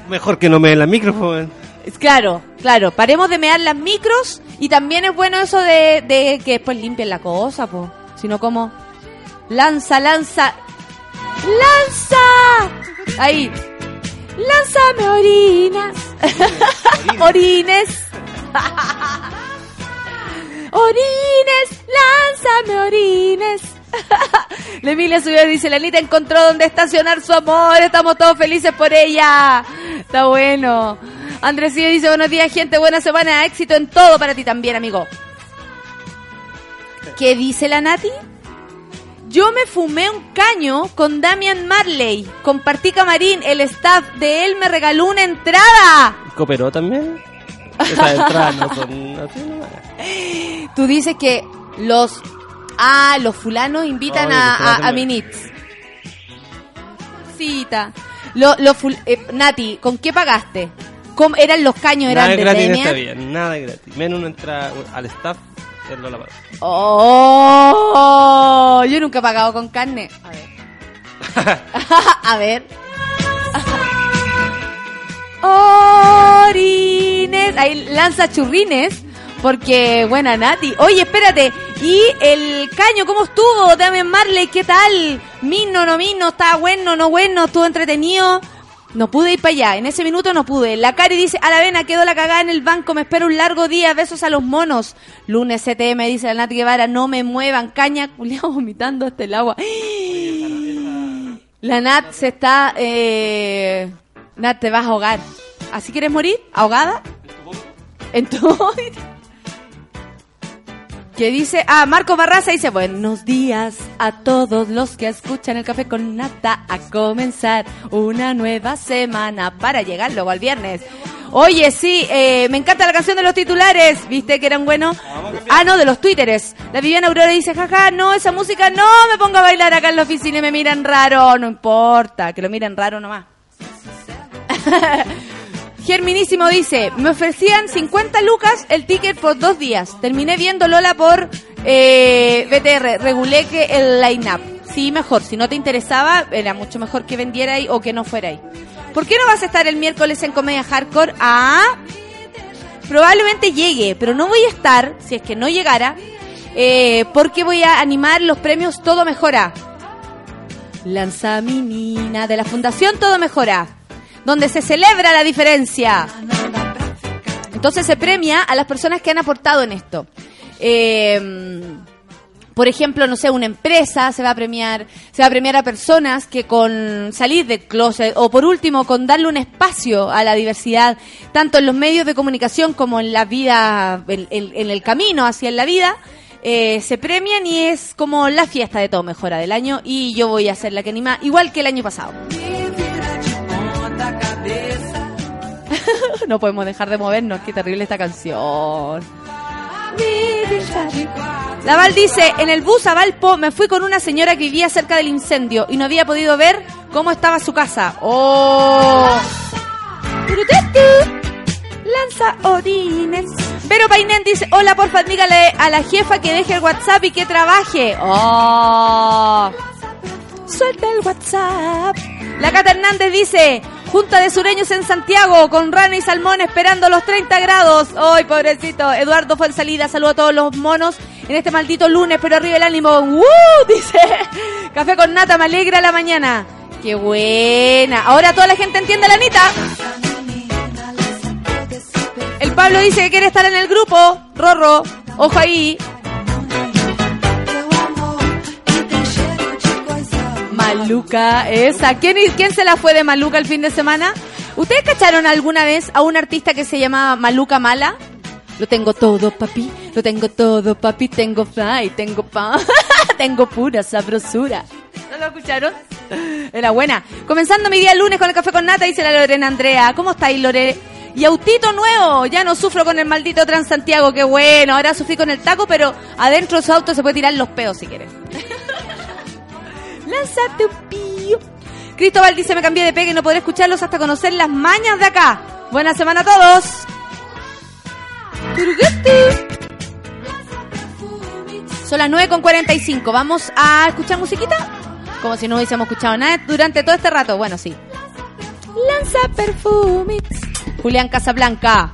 Mejor que no me den la micrófono. Es Claro, claro. Paremos de mear las micros. Y también es bueno eso de, de que después limpien la cosa, po. Sino como... Lanza, lanza. ¡Lanza! Ahí. Lánzame orinas. Orines. Orines, lánzame orines. La Emilia subió y dice, la Anita encontró dónde estacionar su amor, estamos todos felices por ella. Está bueno. Andrés dice, buenos días gente, buena semana, éxito en todo para ti también, amigo. ¿Qué dice la Nati? Yo me fumé un caño con Damian Marley. Compartí camarín. El staff de él me regaló una entrada. ¿Cooperó también? Esas entradas no son así nomás. Tú dices que los... Ah, los fulanos invitan a, a, a mal. Minitz. Cita. Lo, lo ful- eh, Nati, ¿con qué pagaste? ¿Cómo eran los caños? Nada ¿Eran es de gratis nada gratis. Menos una entrada al staff, Oh, yo nunca he pagado con carne. A ver. A ver. Orines. Ahí lanza churrines. Porque, buena Nati. Oye, espérate. ¿Y el caño cómo estuvo? Dame Marley, ¿qué tal? Mino, no mino, estaba bueno, no bueno, estuvo entretenido. No pude ir para allá, en ese minuto no pude. La Cari dice, a la vena, quedó la cagada en el banco, me espero un largo día, besos a los monos. Lunes CTM, dice la Nati Guevara, no me muevan, caña, culiao, vomitando hasta el agua. La Nat se está... Eh... Nat, te vas a ahogar. ¿Así quieres morir? ¿Ahogada? En tu... que dice, ah, Marco Barraza dice, buenos días a todos los que escuchan el café con nata a comenzar una nueva semana para llegar luego al viernes. Oye, sí, eh, me encanta la canción de los titulares, ¿viste que eran buenos? Ah, no, de los twitteres. La Viviana Aurora dice, jaja, no, esa música no me ponga a bailar acá en la oficina y me miran raro, no importa, que lo miren raro nomás. Germinísimo dice, me ofrecían 50 lucas el ticket por dos días. Terminé viendo Lola por eh, BTR, regulé que el line-up. sí, mejor. Si no te interesaba, era mucho mejor que vendiera ahí o que no fuera ahí. ¿Por qué no vas a estar el miércoles en Comedia Hardcore? Ah, probablemente llegue, pero no voy a estar, si es que no llegara, eh, porque voy a animar los premios Todo Mejora. Lanza de la Fundación Todo Mejora, donde se celebra la diferencia. Entonces se premia a las personas que han aportado en esto. Eh, por ejemplo, no sé, una empresa se va a premiar, se va a premiar a personas que con salir del closet o por último con darle un espacio a la diversidad, tanto en los medios de comunicación como en la vida, en, en- en el camino hacia la vida, eh, se premian y es como la fiesta de todo mejora del año y yo voy a ser la que anima, igual que el año pasado. no podemos dejar de movernos, qué terrible esta canción. La Val dice, en el bus a Valpo me fui con una señora que vivía cerca del incendio y no había podido ver cómo estaba su casa. ¡Oh! Lanza orines. Pero Painén dice, hola, porfa, dígale a la jefa que deje el WhatsApp y que trabaje. ¡Oh! Suelta el WhatsApp. La Cata Hernández dice, Junta de sureños en Santiago, con rana y salmón esperando los 30 grados. ¡Ay, pobrecito! Eduardo fue en salida, saludo a todos los monos en este maldito lunes, pero arriba el ánimo. ¡Uh! Dice, café con nata, me alegra la mañana. ¡Qué buena! Ahora toda la gente entiende la Anita. El Pablo dice que quiere estar en el grupo. Rorro, ojo ahí. Maluca, esa. ¿Quién, ¿Quién se la fue de Maluca el fin de semana? ¿Ustedes cacharon alguna vez a un artista que se llamaba Maluca Mala? Lo tengo todo, papi. Lo tengo todo, papi. Tengo fly, tengo pa. tengo pura sabrosura. ¿No lo escucharon? Era buena. Comenzando mi día lunes con el café con nata, dice la Lorena Andrea. ¿Cómo estáis, Lore? Y autito nuevo, ya no sufro con el maldito Transantiago, qué bueno. Ahora sufrí con el taco, pero adentro de su auto se puede tirar los peos si quieres. Lánzate un pío. Cristóbal dice, me cambié de pega y no podré escucharlos hasta conocer las mañas de acá. Buena semana a todos. Son las 9 con 45. ¿Vamos a escuchar musiquita? Como si no hubiésemos escuchado nada durante todo este rato. Bueno, sí. Lanza perfumes. Julián Casablanca.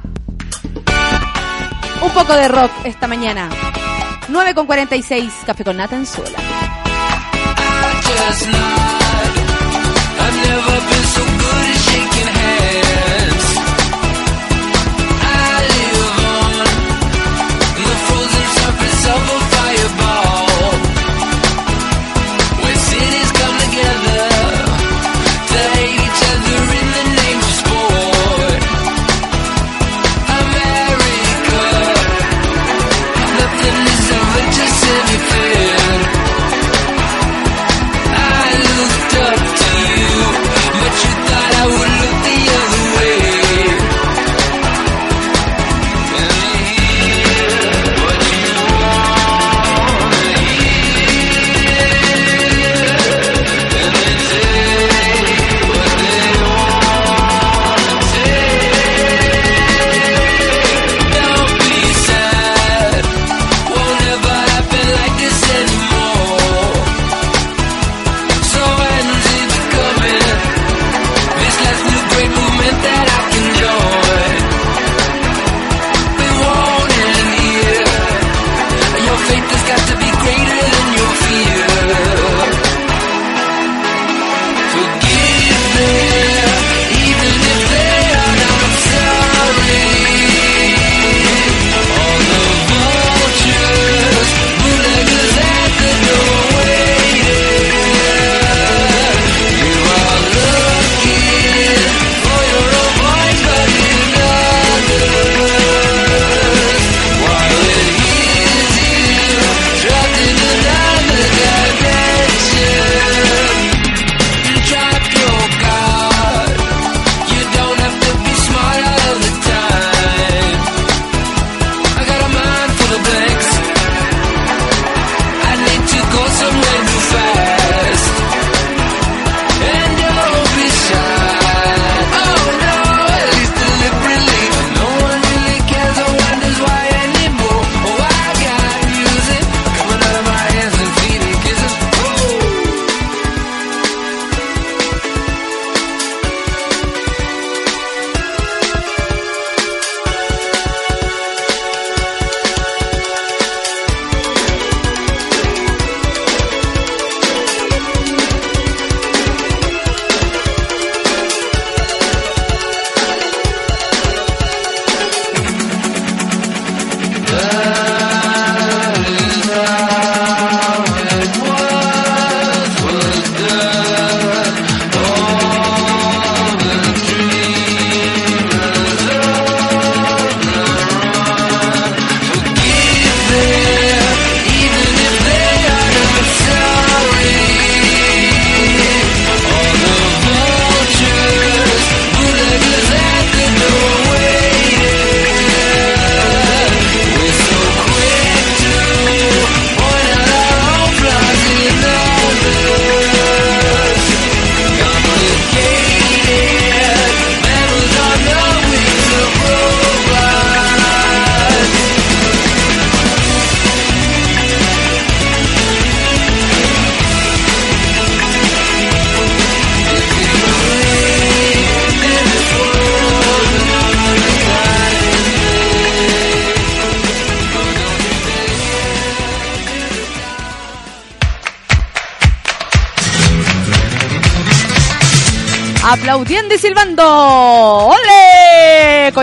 Un poco de rock esta mañana. 9 con 46. Café con nata en suela. Just nod. I've never been so good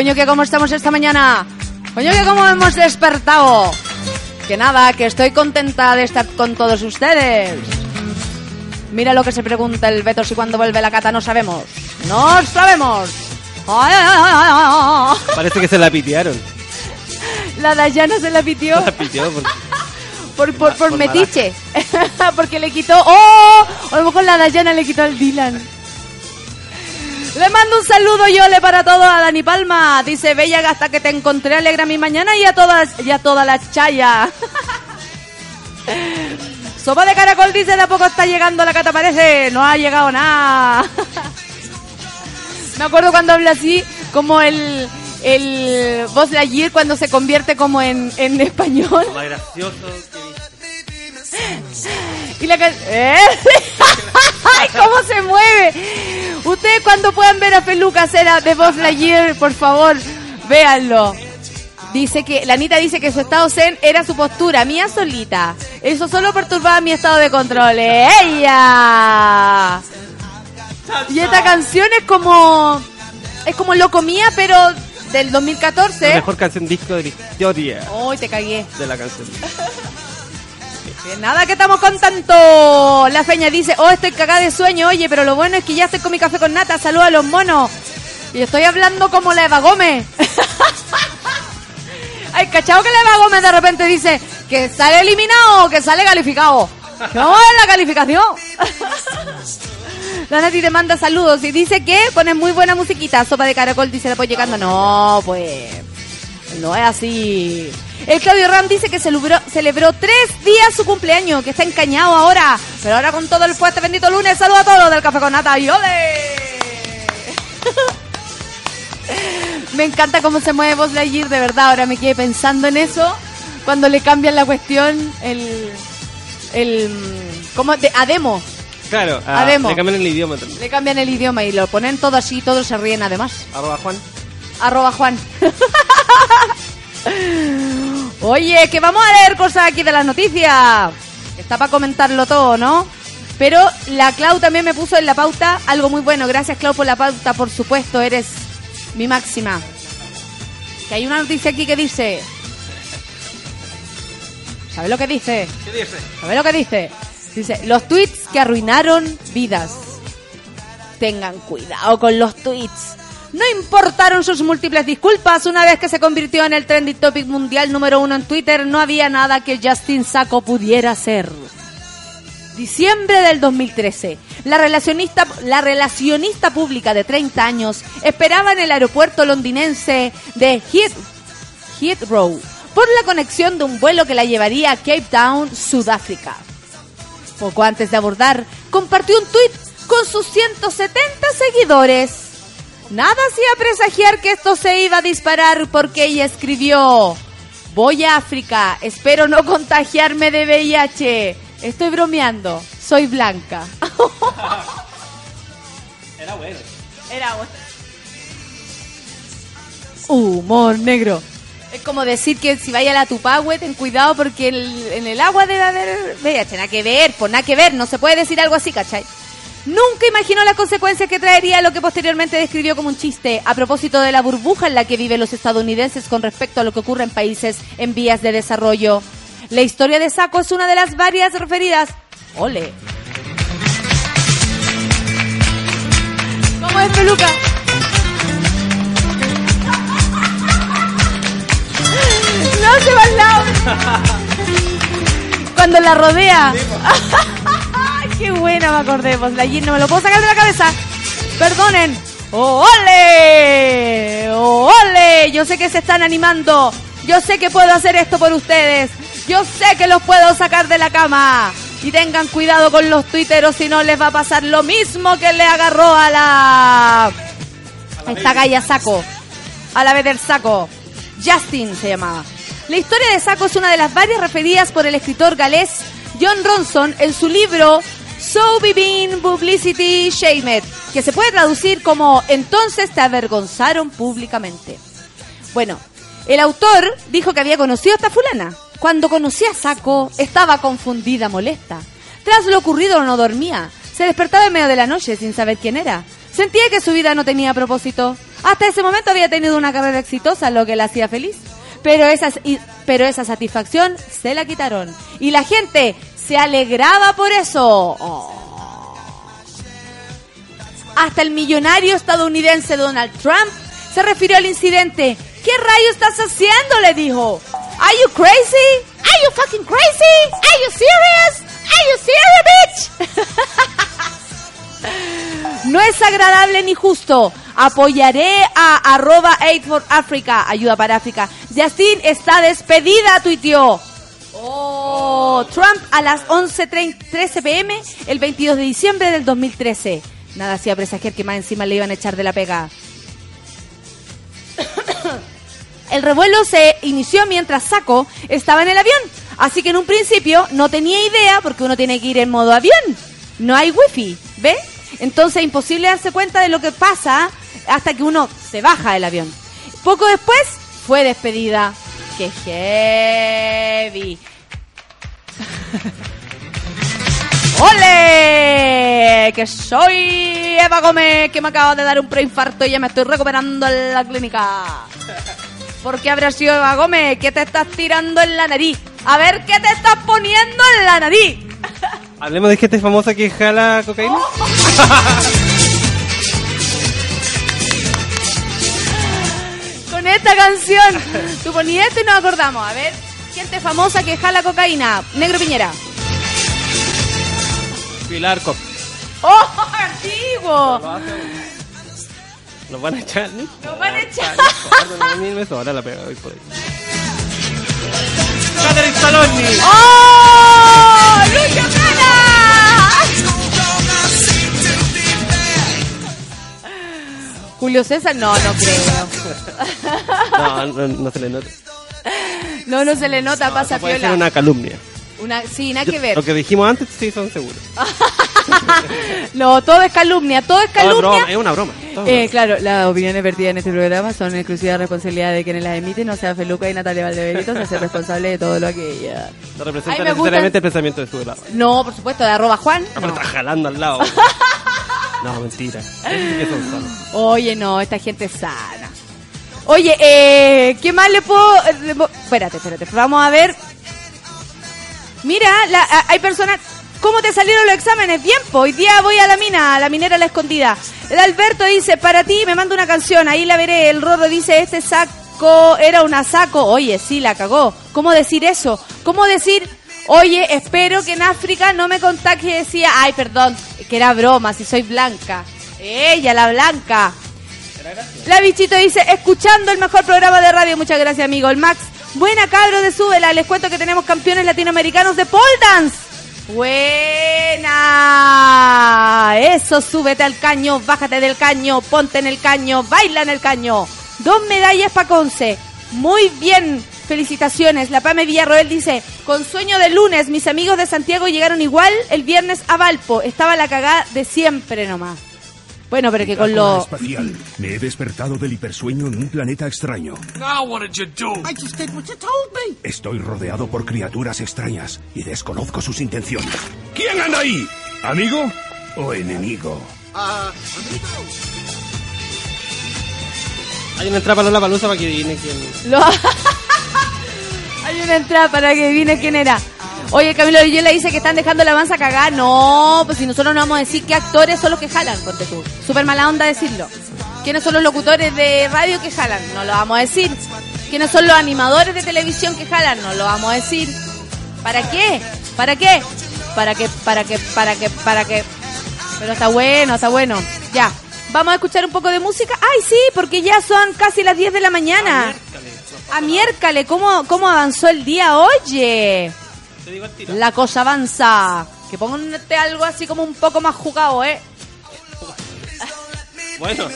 Coño, que cómo estamos esta mañana. Coño, que cómo hemos despertado. Que nada, que estoy contenta de estar con todos ustedes. Mira lo que se pregunta el Beto si cuando vuelve la cata no sabemos. No sabemos. Parece que se la pitearon. La Dayana se la pitió la porque- por, por, por por metiche. Porque le quitó. ¡Oh! A lo mejor la Dayana le quitó al Dylan. Le mando un saludo Yole para todos a Dani Palma. Dice, Bella, hasta que te encontré alegra mi mañana y a todas, y a toda la chaya. Sopa de caracol dice, de a poco está llegando la cata parece. No ha llegado nada. Me acuerdo cuando habla así, como el, el Buzz Lightyear cuando se convierte como en, en español. Lo más gracioso que. Y la can- ¿Eh? ¡Ay, cómo se mueve! Ustedes cuando puedan ver a Feluca hacer a de Buzz Lightyear, por favor, véanlo. Dice que, la Anita dice que su estado zen era su postura, mía solita. Eso solo perturbaba mi estado de control. ¡Ella! Y esta canción es como, es como Loco Mía, pero del La 2014. mejor canción disco de la historia ¡Uy, te cagué! de la canción. Que nada que estamos con tanto. La feña dice, oh, estoy cagada de sueño, oye, pero lo bueno es que ya estoy con mi café con nata, saluda a los monos. Y estoy hablando como la Eva Gómez. Ay, cachao que la Eva Gómez de repente dice que sale eliminado que sale calificado. ¿Cómo es la calificación? La Nati te manda saludos y dice que pone muy buena musiquita. Sopa de caracol dice después llegando. No, pues. No es así. El Claudio Ram dice que celebró, celebró tres días su cumpleaños, que está encañado ahora. Pero ahora con todo el fuerte bendito lunes, saluda a todos del Café con Nata y ¡ole! Me encanta cómo se mueve Buzz Lightyear, de verdad. Ahora me quedé pensando en eso. Cuando le cambian la cuestión, el... el ¿Cómo? De, a demo. Claro, A a, demo. le cambian el idioma también. Le cambian el idioma y lo ponen todo así, todos se ríen además. Arroba Juan. Arroba Juan. Oye, que vamos a leer cosas aquí de las noticias. Está para comentarlo todo, ¿no? Pero la Clau también me puso en la pauta algo muy bueno. Gracias, Clau, por la pauta, por supuesto, eres mi máxima. Que hay una noticia aquí que dice... ¿Sabes lo que dice? ¿Qué dice? ¿Sabes lo que dice? Dice, los tweets que arruinaron vidas. Tengan cuidado con los tweets. No importaron sus múltiples disculpas. Una vez que se convirtió en el trending topic mundial número uno en Twitter, no había nada que Justin Sacco pudiera hacer. Diciembre del 2013. La relacionista, la relacionista pública de 30 años esperaba en el aeropuerto londinense de Heath- Heathrow por la conexión de un vuelo que la llevaría a Cape Town, Sudáfrica. Poco antes de abordar, compartió un tuit con sus 170 seguidores. Nada hacía presagiar que esto se iba a disparar porque ella escribió: Voy a África, espero no contagiarme de VIH. Estoy bromeando, soy blanca. Era bueno. Era bueno. Humor negro. Es como decir que si vaya a la Tupagüe, ten cuidado porque el- en el agua debe haber VIH. Nada que ver, por nada que ver. No se puede decir algo así, ¿cachai? Nunca imaginó las consecuencias que traería lo que posteriormente describió como un chiste a propósito de la burbuja en la que viven los estadounidenses con respecto a lo que ocurre en países en vías de desarrollo. La historia de Saco es una de las varias referidas. ¡Ole! ¿Cómo es, peluca? No se va al lado. Cuando la rodea. Qué buena me acordé, pues la no me lo puedo sacar de la cabeza. Perdonen. ¡Ole! ¡Ole! Yo sé que se están animando. Yo sé que puedo hacer esto por ustedes. Yo sé que los puedo sacar de la cama. Y tengan cuidado con los tuiteros, si no les va a pasar lo mismo que le agarró a la... A esta galla saco. A la vez del saco. Justin se llamaba. La historia de Saco es una de las varias referidas por el escritor galés John Ronson en su libro So Being Publicity Shamed, que se puede traducir como Entonces te avergonzaron públicamente. Bueno, el autor dijo que había conocido a esta fulana. Cuando conocí a Saco, estaba confundida, molesta. Tras lo ocurrido no dormía. Se despertaba en medio de la noche sin saber quién era. Sentía que su vida no tenía propósito. Hasta ese momento había tenido una carrera exitosa, lo que la hacía feliz. Pero esa, pero esa satisfacción se la quitaron. Y la gente se alegraba por eso. Oh. Hasta el millonario estadounidense Donald Trump se refirió al incidente. ¿Qué rayo estás haciendo? le dijo. Are you crazy? Are you fucking crazy? Are you serious? Are you serious, bitch? No es agradable ni justo. Apoyaré a arroba Aid for Africa, ayuda para África. Justin está despedida, tuiteó. Oh, Trump a las 11.13 pm el 22 de diciembre del 2013. Nada hacía presagiar que más encima le iban a echar de la pega. El revuelo se inició mientras Saco estaba en el avión. Así que en un principio no tenía idea porque uno tiene que ir en modo avión. No hay wifi, ¿ve? Entonces imposible darse cuenta de lo que pasa hasta que uno se baja del avión. Poco después fue despedida. ¡Qué heavy! ¡Ole! Que soy Eva Gómez, que me acaba de dar un preinfarto y ya me estoy recuperando en la clínica. ¿Por qué habrá sido Eva Gómez? ¿Qué te estás tirando en la nariz? A ver, ¿qué te estás poniendo en la nariz? Hablemos de gente famosa que jala cocaína. Con esta canción. Tú ponías esto y nos acordamos. A ver, gente famosa que jala cocaína. Negro Piñera. Pilar Cop. ¡Oh, antiguo! Nos van a echar, ¿no? Nos van a echar. A mí me sobra la pega hoy por ahí. Catherine Saloni. ¡Oh! ¡Lucho Jara! Julio César, no, no creo. No, no, no se le nota. No, no se le nota, pasa Puede ser una calumnia. Una, sí, nada que ver. Lo que dijimos antes sí son seguros. No, todo es calumnia, todo es calumnia. es una broma. Eh, broma. claro, las opiniones vertidas en este programa son exclusiva responsabilidad de quienes las emiten, o sea, Feluca y Natalia Valdebenito se hacen responsables de todo lo que ella... No representa me necesariamente el pensamiento de su lado. No, por supuesto, de arroba Juan. Pero no. está jalando al lado. No, mentira. Que son. Oye, no, esta gente es sana. Oye, eh, ¿qué más le puedo...? Espérate, espérate, vamos a ver. Mira, la- hay personas... ¿Cómo te salieron los exámenes? Bien, po, hoy día voy a la mina, a la minera a la escondida. El Alberto dice, para ti me manda una canción, ahí la veré. El Rorro dice, este saco era una saco. Oye, sí, la cagó. ¿Cómo decir eso? ¿Cómo decir, oye, espero que en África no me contagie? Decía, ay, perdón, que era broma, si soy blanca. Ella, la blanca. La bichito dice, escuchando el mejor programa de radio. Muchas gracias, amigo. El Max, buena cabro de Súbela. Les cuento que tenemos campeones latinoamericanos de pole dance. Buena. Eso, súbete al caño, bájate del caño, ponte en el caño, baila en el caño. Dos medallas para Conce. Muy bien. Felicitaciones. La Pame Villarroel dice, con sueño de lunes, mis amigos de Santiago llegaron igual el viernes a Valpo. Estaba la cagada de siempre nomás. Bueno, pero que con lo... espacial. Me he despertado del hipersueño en un planeta extraño. Now what did you do? I just did what you told me. Estoy rodeado por criaturas extrañas y desconozco sus intenciones. ¿Quién anda ahí? ¿Amigo o enemigo? Hay una entrada para la palusa para que adivine quién. Lo- Hay una entrada para que adivine quién era. Oye, Camilo le dice que están dejando la avanza cagar. No, pues si nosotros no vamos a decir qué actores son los que jalan, ponte tú. Súper mala onda decirlo. ¿Quiénes son los locutores de radio que jalan? No lo vamos a decir. ¿Quiénes son los animadores de televisión que jalan? No lo vamos a decir. ¿Para qué? ¿Para qué? ¿Para qué? ¿Para qué? ¿Para qué? ¿Para qué? Pero está bueno, está bueno. Ya. Vamos a escuchar un poco de música. Ay, sí, porque ya son casi las 10 de la mañana. A miércoles, ¿cómo, ¿cómo avanzó el día? Oye, Te digo la cosa avanza. Que ponte algo así como un poco más jugado, ¿eh? Bueno,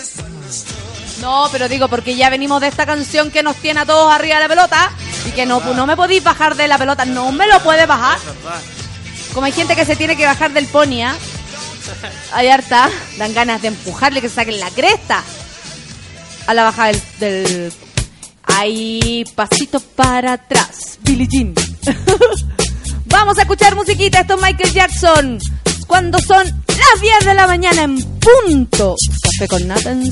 No, pero digo, porque ya venimos de esta canción que nos tiene a todos arriba de la pelota y que no, no me podéis bajar de la pelota. No me lo puedes bajar. Como hay gente que se tiene que bajar del pony, ¿ah? Hay harta. Dan ganas de empujarle que se saquen la cresta. A la bajada del... del... Ahí, pasito para atrás. Billie Jean. Vamos a escuchar musiquita. Esto es Michael Jackson. Cuando son las 10 de la mañana en punto. Café con nata en.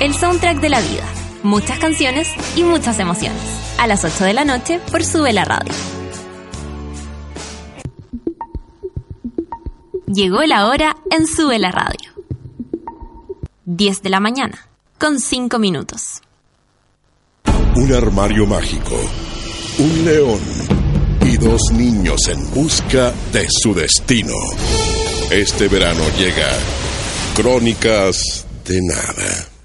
El soundtrack de la vida. Muchas canciones y muchas emociones. A las 8 de la noche por Sube la Radio. Llegó la hora en Sube la Radio. 10 de la mañana, con 5 minutos. Un armario mágico, un león y dos niños en busca de su destino. Este verano llega Crónicas de Nada.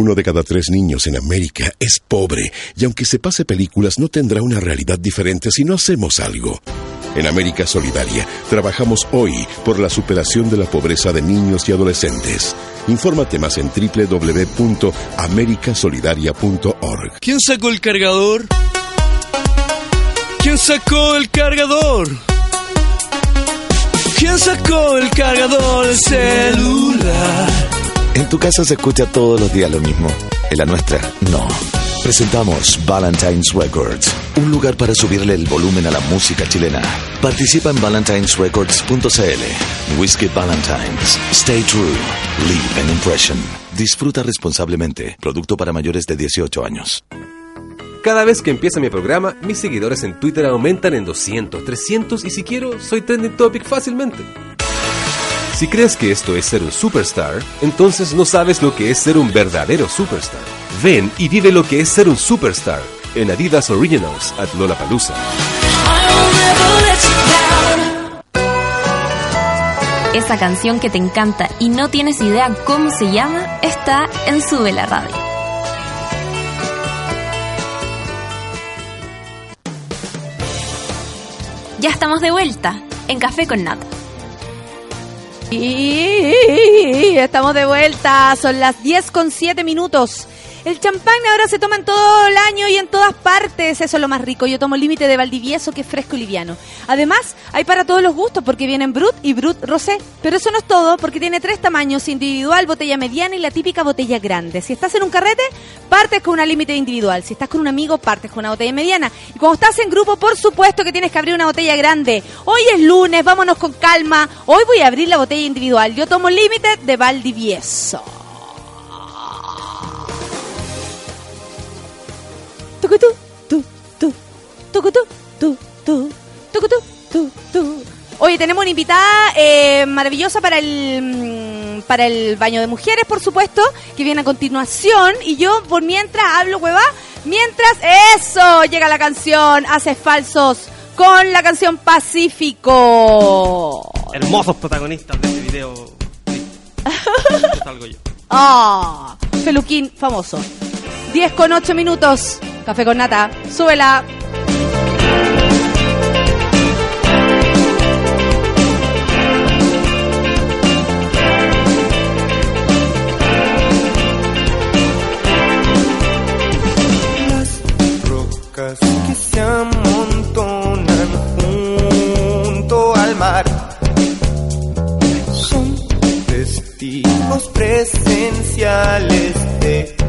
Uno de cada tres niños en América es pobre y aunque se pase películas no tendrá una realidad diferente si no hacemos algo. En América Solidaria trabajamos hoy por la superación de la pobreza de niños y adolescentes. Infórmate más en www.americasolidaria.org. ¿Quién sacó el cargador? ¿Quién sacó el cargador? ¿Quién sacó el cargador del celular? En tu casa se escucha todos los días lo mismo. En la nuestra, no. Presentamos Valentine's Records, un lugar para subirle el volumen a la música chilena. Participa en valentinesrecords.cl. Whiskey Valentines. Stay true. Leave an impression. Disfruta responsablemente. Producto para mayores de 18 años. Cada vez que empieza mi programa, mis seguidores en Twitter aumentan en 200, 300 y si quiero, soy trending topic fácilmente. Si crees que esto es ser un superstar, entonces no sabes lo que es ser un verdadero superstar. Ven y vive lo que es ser un superstar en Adidas Originals at Lollapalooza. Esa canción que te encanta y no tienes idea cómo se llama está en Sube la Radio. Ya estamos de vuelta en Café con Nata. Y estamos de vuelta, son las 10 con 7 minutos. El champán ahora se toma en todo el año y en todas partes, eso es lo más rico. Yo tomo límite de Valdivieso que es fresco y liviano. Además, hay para todos los gustos porque vienen Brut y Brut Rosé. Pero eso no es todo porque tiene tres tamaños, individual, botella mediana y la típica botella grande. Si estás en un carrete, partes con una límite individual. Si estás con un amigo, partes con una botella mediana. Y cuando estás en grupo, por supuesto que tienes que abrir una botella grande. Hoy es lunes, vámonos con calma. Hoy voy a abrir la botella individual. Yo tomo límite de Valdivieso. Tucutú, tu, tu, tucutú, tu, tu, tucutú, tu, tu. Oye, tenemos una invitada eh, maravillosa para el mm, para el baño de mujeres, por supuesto, que viene a continuación. Y yo, por mientras, hablo hueva. Mientras eso llega la canción Haces Falsos con la canción Pacífico. Hermosos protagonistas de este video. salgo yo. Ah, Feluquín famoso. 10 con 8 minutos. Café con nata. Súbela. rocas que se amontonan junto al mar son testigos presenciales de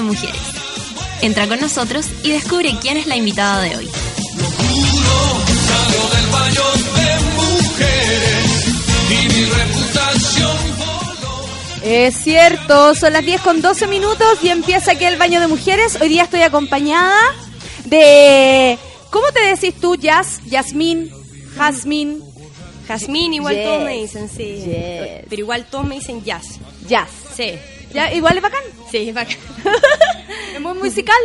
de mujeres. Entra con nosotros y descubre quién es la invitada de hoy. Es cierto, son las 10 con 12 minutos y empieza aquí el baño de mujeres. Hoy día estoy acompañada de... ¿Cómo te decís tú, Jazz? Yasmín, Jazmín. Jazmín, igual Yes. todos me dicen, sí. Yes. Pero igual todos me dicen jazz. Jazz. Sí. ¿Ya? ¿Igual es bacán? Sí, es bacán. Es muy musical.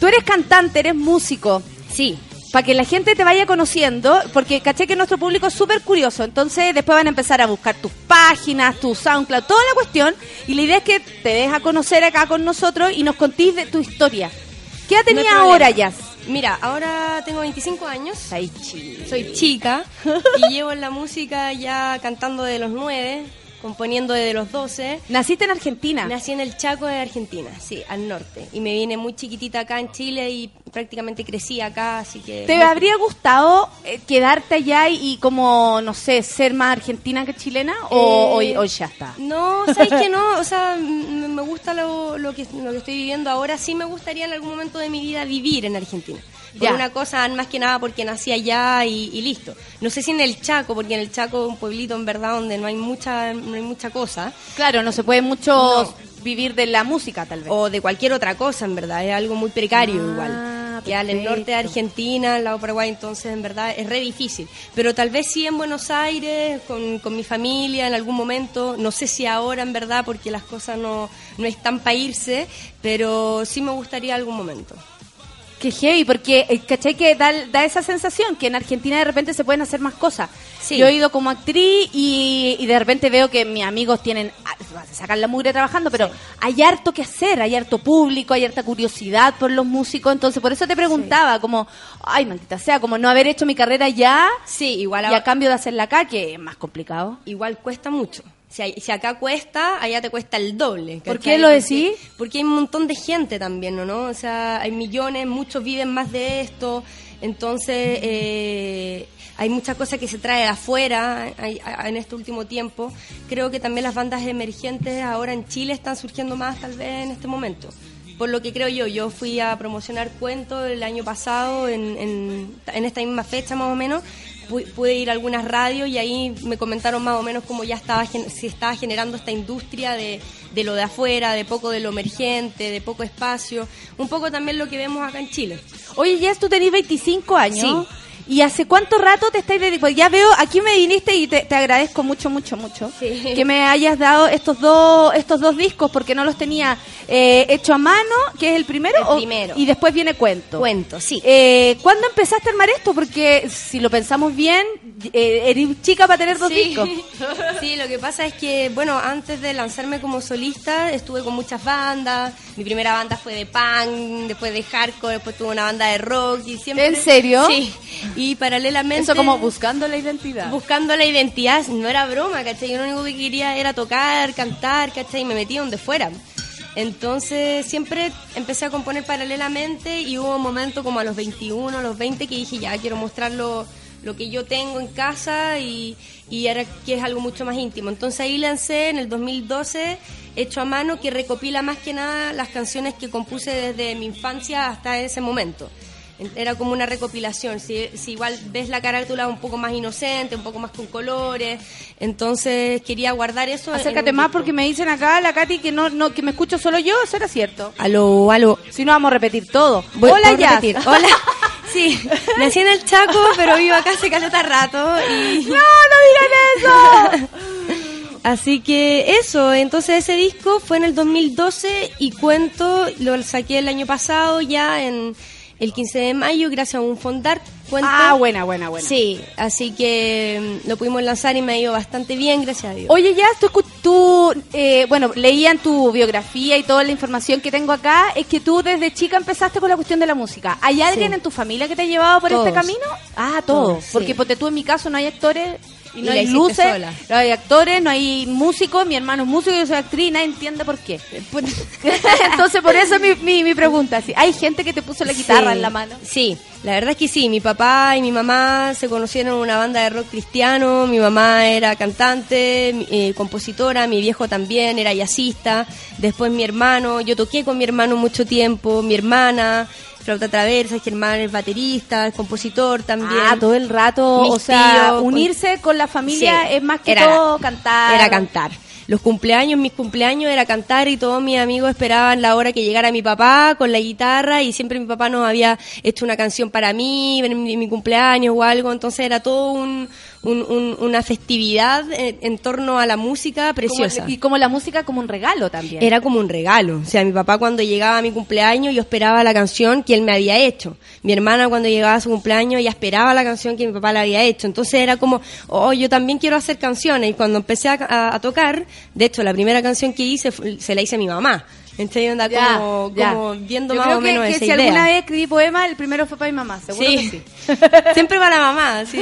Tú eres cantante, eres músico. Sí. Para que la gente te vaya conociendo, porque caché que nuestro público es súper curioso, entonces después van a empezar a buscar tus páginas, tu SoundCloud, toda la cuestión, y la idea es que te des a conocer acá con nosotros y nos contís de tu historia. ¿Qué edad No hay tenía problema. ahora, Jazz? Mira, ahora tengo 25 años. Soy chica y llevo en la música ya cantando de los 9, componiendo desde los 12. ¿Naciste en Argentina? Nací en el Chaco de Argentina, sí, al norte. Y me vine muy chiquitita acá en Chile y prácticamente crecí acá, así que... ¿Te habría gustado eh, quedarte allá y, y como, no sé, ser más argentina que chilena? ¿O, Eh, o ya está? No, ¿sabes que no? O sea, me gusta lo, lo, que, lo que estoy viviendo ahora. Sí me gustaría en algún momento de mi vida vivir en Argentina. Por Ya. una cosa, más que nada porque nací allá y, y listo. No sé si en el Chaco, porque en el Chaco es un pueblito en verdad donde no hay mucha, no hay mucha cosa. Claro, no se puede mucho vivir de la música, tal vez. O de cualquier otra cosa, en verdad. Es algo muy precario igual. Ya en el norte de. Argentina, al lado Paraguay, entonces en verdad es re difícil. Pero tal vez sí en Buenos Aires, con, con mi familia en algún momento. No sé si ahora en verdad, porque las cosas no, no están para irse, pero sí me gustaría algún momento. Qué heavy, porque eh, ¿cachai? Que da, da esa sensación que en Argentina de repente se pueden hacer más cosas. Sí. Yo he ido como actriz y, y de repente veo que mis amigos tienen, ah, se sacan la mugre trabajando, pero hay harto que hacer, hay harto público, hay harta curiosidad por los músicos, entonces por eso te preguntaba, como, ay, maldita sea, como no haber hecho mi carrera ya, Sí, igual y ahora- a cambio de hacerla acá, que es más complicado. igual cuesta mucho. Si, hay- si acá cuesta, allá te cuesta el doble. ¿Por qué lo decís? Porque hay un montón de gente también, ¿no? O sea, hay millones, muchos viven más de esto. Entonces, eh, hay muchas cosas que se trae de afuera hay- en este último tiempo. Creo que también las bandas emergentes ahora en Chile están surgiendo más tal vez en este momento. Por lo que creo yo, yo fui a promocionar cuentos el año pasado, en, en, en esta misma fecha más o menos, pu- pude ir a algunas radios y ahí me comentaron más o menos cómo ya estaba se estaba generando esta industria de, de lo de afuera, de poco de lo emergente, de poco espacio, un poco también lo que vemos acá en Chile. Oye, Jess, tú tenés 25 años. Sí. ¿Y hace cuánto rato te estáis dedicando? Ya veo, aquí me viniste y te, te agradezco mucho, mucho, mucho que me hayas dado estos dos estos dos discos porque no los tenía eh, hecho a mano, que es el primero, El o- primero. y después viene cuento. Cuento, sí. Eh, ¿Cuándo empezaste a armar esto? Porque si lo pensamos bien, eh, eres chica para tener dos Sí. discos. Sí, lo que pasa es que, bueno, antes de lanzarme como solista, estuve con muchas bandas. Mi primera banda fue de punk, después de hardcore, después tuve una banda de rock y siempre... ¿En serio? Sí. Y paralelamente... Eso como buscando la identidad. Buscando la identidad, no era broma, ¿cachai? Yo lo único que quería era tocar, cantar, ¿cachai? Y me metí donde fuera. Entonces siempre empecé a componer paralelamente y hubo un momento como a los 21, a los 20 que dije ya quiero mostrar lo, lo que yo tengo en casa y, y ahora que es algo mucho más íntimo. Entonces ahí lancé en el 2012 Hecho a mano que recopila más que nada las canciones que compuse desde mi infancia hasta ese momento. Era como una recopilación. Si, si igual ves la carátula un poco más inocente, un poco más con colores, entonces quería guardar eso. Acércate más porque me dicen acá, la Katy, que no, no que me escucho solo yo, eso era cierto. Aló, aló. Si no, vamos a repetir todo. Voy- Hola, ya. Hola. Sí, nací en el Chaco, pero vivo acá hace caleta rato y... ¡No, no digan eso! Así que eso, entonces ese disco fue en el 2012 y cuento, lo saqué el año pasado ya en el 15 de mayo gracias a un fondart. Cuento. Ah, buena, buena, buena. Sí, así que mm, lo pudimos lanzar y me ha ido bastante bien, gracias a Dios. Oye, ya, tú, escu- tú eh, bueno, leían tu biografía y toda la información que tengo acá, es que tú desde chica empezaste con la cuestión de la música. ¿Hay alguien Sí. en tu familia que te ha llevado por este camino? Ah, todos. Todos, sí. Porque tú en mi caso no hay actores y no hay luces, sola. no hay actores, no hay músicos, mi hermano es músico, yo soy actriz y nadie entiende por qué. Entonces, por eso mi, mi, mi pregunta, si hay gente que te puso la guitarra Sí, en la mano. Sí, la verdad es que sí. Mi papá y mi mamá se conocieron en una banda de rock cristiano. Mi mamá era cantante, eh, compositora. Mi viejo también era jazzista. Después mi hermano. Yo toqué con mi hermano mucho tiempo. Mi hermana, flauta traversa. Germán es baterista, es compositor también. Ah, todo el rato, Mis o sea, tíos, unirse con la familia Sí, es más que era- todo cantar. Era cantar. Los cumpleaños, mis cumpleaños era cantar y todos mis amigos esperaban la hora que llegara mi papá con la guitarra y siempre mi papá nos había hecho una canción para mí, en mi, mi cumpleaños o algo, entonces era todo un, un- un- una festividad en, en torno a la música preciosa. Como- y como la música como un regalo también. Era como un regalo. O sea, mi papá cuando llegaba a mi cumpleaños, yo esperaba la canción que él me había hecho. Mi hermana cuando llegaba a su cumpleaños, ella esperaba la canción que mi papá le había hecho. Entonces era como, oh, yo también quiero hacer canciones. Y cuando empecé a, a- a tocar, de hecho, la primera canción que hice se la hice a mi mamá. Entonces Ya, como, ya. como viendo Yo más creo o menos que, que esa si idea. alguna vez escribí poema, el primero fue para mi mamá, seguro Sí. que sí. Siempre para la mamá, sí.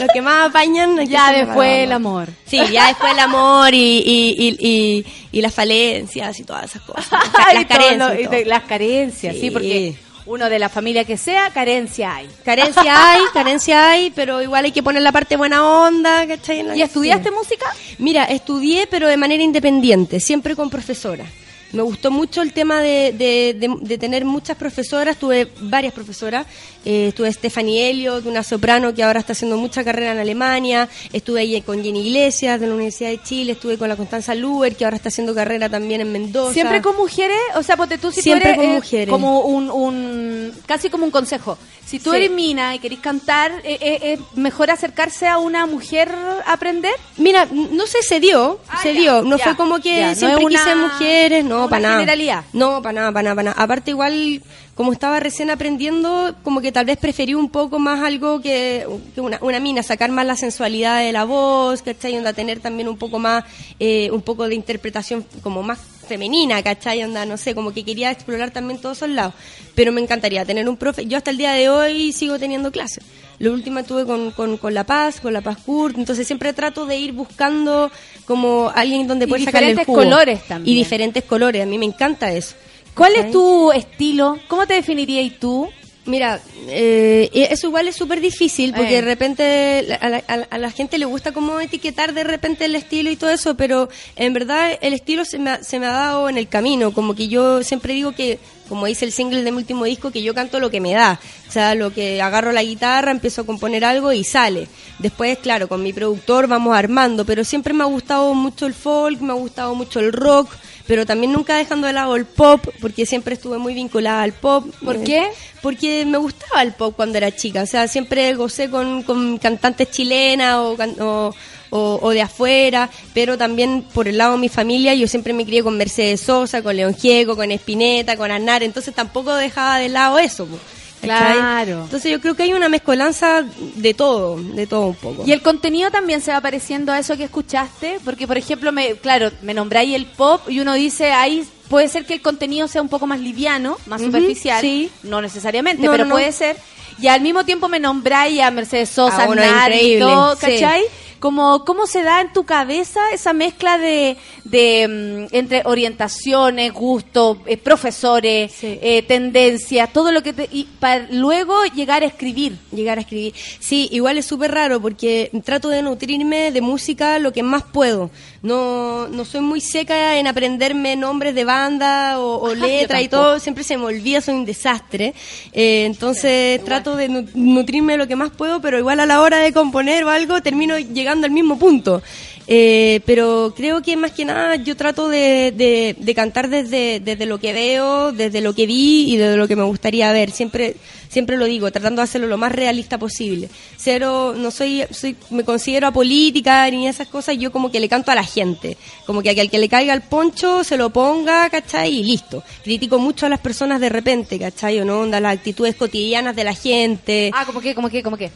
Los que más apañan. Ya después el amor. Sí, ya después el amor y, y, y, y, y las falencias y todas esas cosas. Las, carencias. lo- y las carencias, sí. Sí. porque uno de la familia que sea, carencia hay. Carencia hay, carencia hay, pero igual hay que poner la parte buena onda, ¿cachai? ¿Y estudiaste Sí. música? Mira, estudié, pero de manera independiente, siempre con profesora. Me gustó mucho el tema de, de, de- de tener muchas profesoras, tuve varias profesoras. Eh, estuve Stephanie Elliott, una soprano que ahora está haciendo mucha carrera en Alemania. Estuve ahí con Jenny Iglesias de la Universidad de Chile. Estuve con la Constanza Luber, que ahora está haciendo carrera también en Mendoza. Siempre con mujeres, o sea, ponte tú si Siempre tú eres con eh, mujeres. como un, un casi como un consejo. Si tú Sí. eres mina y querés cantar, eh, eh, ¿es mejor acercarse a una mujer a aprender? Mira, no sé, se dio, Ah, se ya, dio. No ya, fue como que ya, no siempre es una- quise mujeres, no, una para nada. generalidad. No, para nada, para nada, para nada. Aparte igual, como estaba recién aprendiendo, como que tal vez preferí un poco más algo que, que una, una mina, sacar más la sensualidad de la voz, ¿cachai? Onda, tener también un poco más, eh, un poco de interpretación como más femenina, ¿cachai? Onda, no sé, como que quería explorar también todos esos lados. Pero me encantaría tener un profe. Yo hasta el día de hoy sigo teniendo clases. Lo último tuve con, con, con La Paz, con La Paz Kurt, entonces siempre trato de ir buscando como alguien donde Y poder sacarle el jugo. colores también. Y diferentes colores, a mí me encanta eso. ¿Cuál es tu estilo? ¿Cómo te definirías tú? Mira, eh, eso igual es súper difícil porque Eh. de repente la- a la, a la- a la gente le gusta como etiquetar de repente el estilo y todo eso, pero en verdad el estilo se me, ha, se me ha dado en el camino, como que yo siempre digo que como dice el single de mi último disco, que yo canto lo que me da. O sea, lo que agarro la guitarra, empiezo a componer algo y sale. Después, claro, con mi productor vamos armando, pero siempre me ha gustado mucho el folk, me ha gustado mucho el rock, pero también nunca dejando de lado el pop, porque siempre estuve muy vinculada al pop. ¿Por qué? Porque me gustaba el pop cuando era chica, o sea, siempre gocé con, con cantantes chilenas o, o, o- o de afuera, pero también por el lado de mi familia yo siempre me crié con Mercedes Sosa, con León Gieco, con Espineta, con Aznar, entonces tampoco dejaba de lado eso. po, ¿cachai? Claro. Entonces yo creo que hay una mezcolanza de todo, de todo un poco. Y el contenido también se va pareciendo a eso que escuchaste, porque por ejemplo, me, claro, me nombráis el pop y uno dice, ahí puede ser que el contenido sea un poco más liviano, más superficial, sí. no necesariamente, No, pero no, no. puede ser. Y al mismo tiempo me nombráis a Mercedes Sosa, Ah, uno increíble, todo, sí. Como, ¿Cómo se da en tu cabeza esa mezcla de, de mm, entre orientaciones, gustos, eh, profesores, eh, tendencias, todo lo que te... Y para luego llegar a escribir. Llegar a escribir. Sí, igual es súper raro porque trato de nutrirme de música lo que más puedo. No, no soy muy seca en aprenderme nombres de banda o, o letras y todo. Siempre se me olvida, soy un desastre. Eh, entonces trato de nu- nutrirme lo que más puedo, pero igual a la hora de componer o algo termino llegando al mismo punto. Eh, pero creo que más que nada yo trato de, de- de cantar desde, desde lo que veo, desde lo que vi y desde lo que me gustaría ver. Siempre, siempre lo digo, tratando de hacerlo lo más realista posible. Cero, no soy, soy, me considero apolítica ni esas cosas, yo como que le canto a la gente. Como que al que le caiga el poncho se lo ponga, ¿cachai? Y listo. Critico mucho a las personas de repente, ¿cachai? O no, onda, las actitudes cotidianas de la gente. Ah, ¿cómo qué, cómo qué, cómo qué?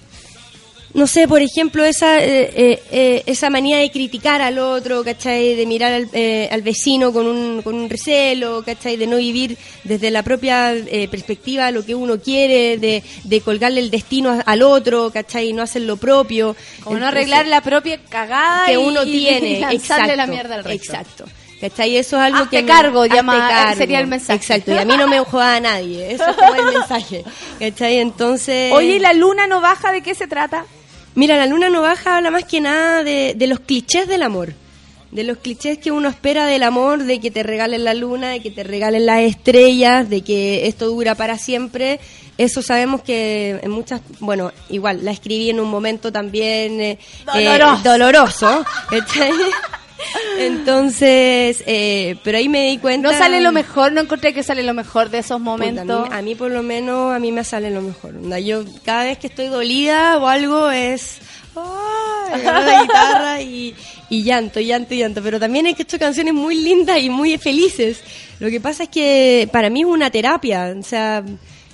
No sé, por ejemplo, esa eh, eh, eh, esa manía de criticar al otro, ¿cachai? De mirar al, eh, al vecino con un, con un recelo, ¿cachai? De no vivir desde la propia eh, perspectiva lo que uno quiere, de, de colgarle el destino al otro, ¿cachai? Y no hacer lo propio. Como no arreglar la propia cagada que y- uno y tiene. lanzarle exacto, la mierda al resto. Exacto. ¿Cachai? Eso es algo Hazte que... me- cargo, llama- cargo. sería el mensaje. Exacto, y a mí no me joda a nadie. Eso es como el mensaje. ¿Cachai? Entonces... Oye, ¿y la luna no baja? ¿De qué se trata? Mira, la luna no baja habla más que nada de, de los clichés del amor. De los clichés que uno espera del amor, de que te regalen la luna, de que te regalen las estrellas, de que esto dura para siempre. Eso sabemos que en muchas, bueno, igual, la escribí en un momento también eh, eh, Doloroso. Entonces, eh, pero ahí me di cuenta... No sale lo mejor, no encontré que sale lo mejor de esos Puta, momentos. a, mí, a mí por lo menos, a mí me sale lo mejor. Yo cada vez que estoy dolida o algo es... agarro la guitarra y, y llanto, llanto, llanto. Pero también he hecho canciones muy lindas y muy felices. Lo que pasa es que para mí es una terapia. O sea,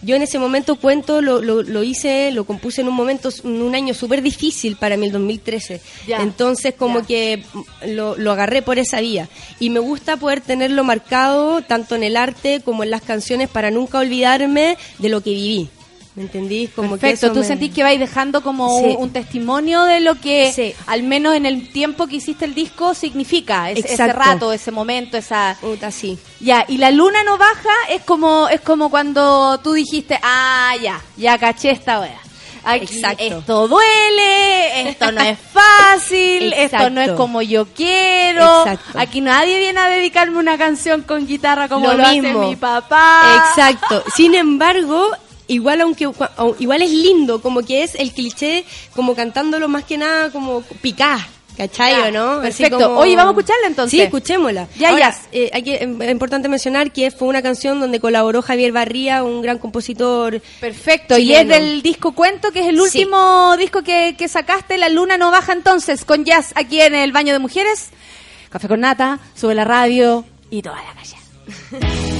yo en ese momento cuento, lo, lo, lo hice, lo compuse en un momento, en un año súper difícil para mí, el 2013. Ya. Entonces como que lo, lo agarré por esa vía. Y me gusta poder tenerlo marcado tanto en el arte como en las canciones para nunca olvidarme de lo que viví. ¿Me entendís? Como que Perfecto, eso tú me- sentís que vais dejando como Sí. un, un testimonio de lo que, Sí. al menos en el tiempo que hiciste el disco, significa es- ese rato, ese momento, esa... Puta, sí. Ya, y la luna no baja es como es como cuando tú dijiste, ah, ya, ya caché esta wea. Aquí Exacto. Esto duele, esto no es fácil, esto no es como yo quiero. Exacto. Aquí nadie viene a dedicarme una canción con guitarra como lo, Lo hace mi papá. Exacto. Sin embargo, igual aunque au- igual es lindo, como que es el cliché, como cantándolo más que nada como picá. ¿Cachai Ya, o no? Perfecto. como- Oye, ¿vamos a escucharla entonces? Sí, escuchémosla. Ya, Ahora, ya. eh, hay que, es importante mencionar que fue una canción donde colaboró Javier Barría, un gran compositor. Perfecto, y es del disco Cuento, que es el Sí. último disco que, que sacaste, La Luna no baja entonces, con jazz aquí en el baño de mujeres. Café con nata, sube la radio y toda la calle.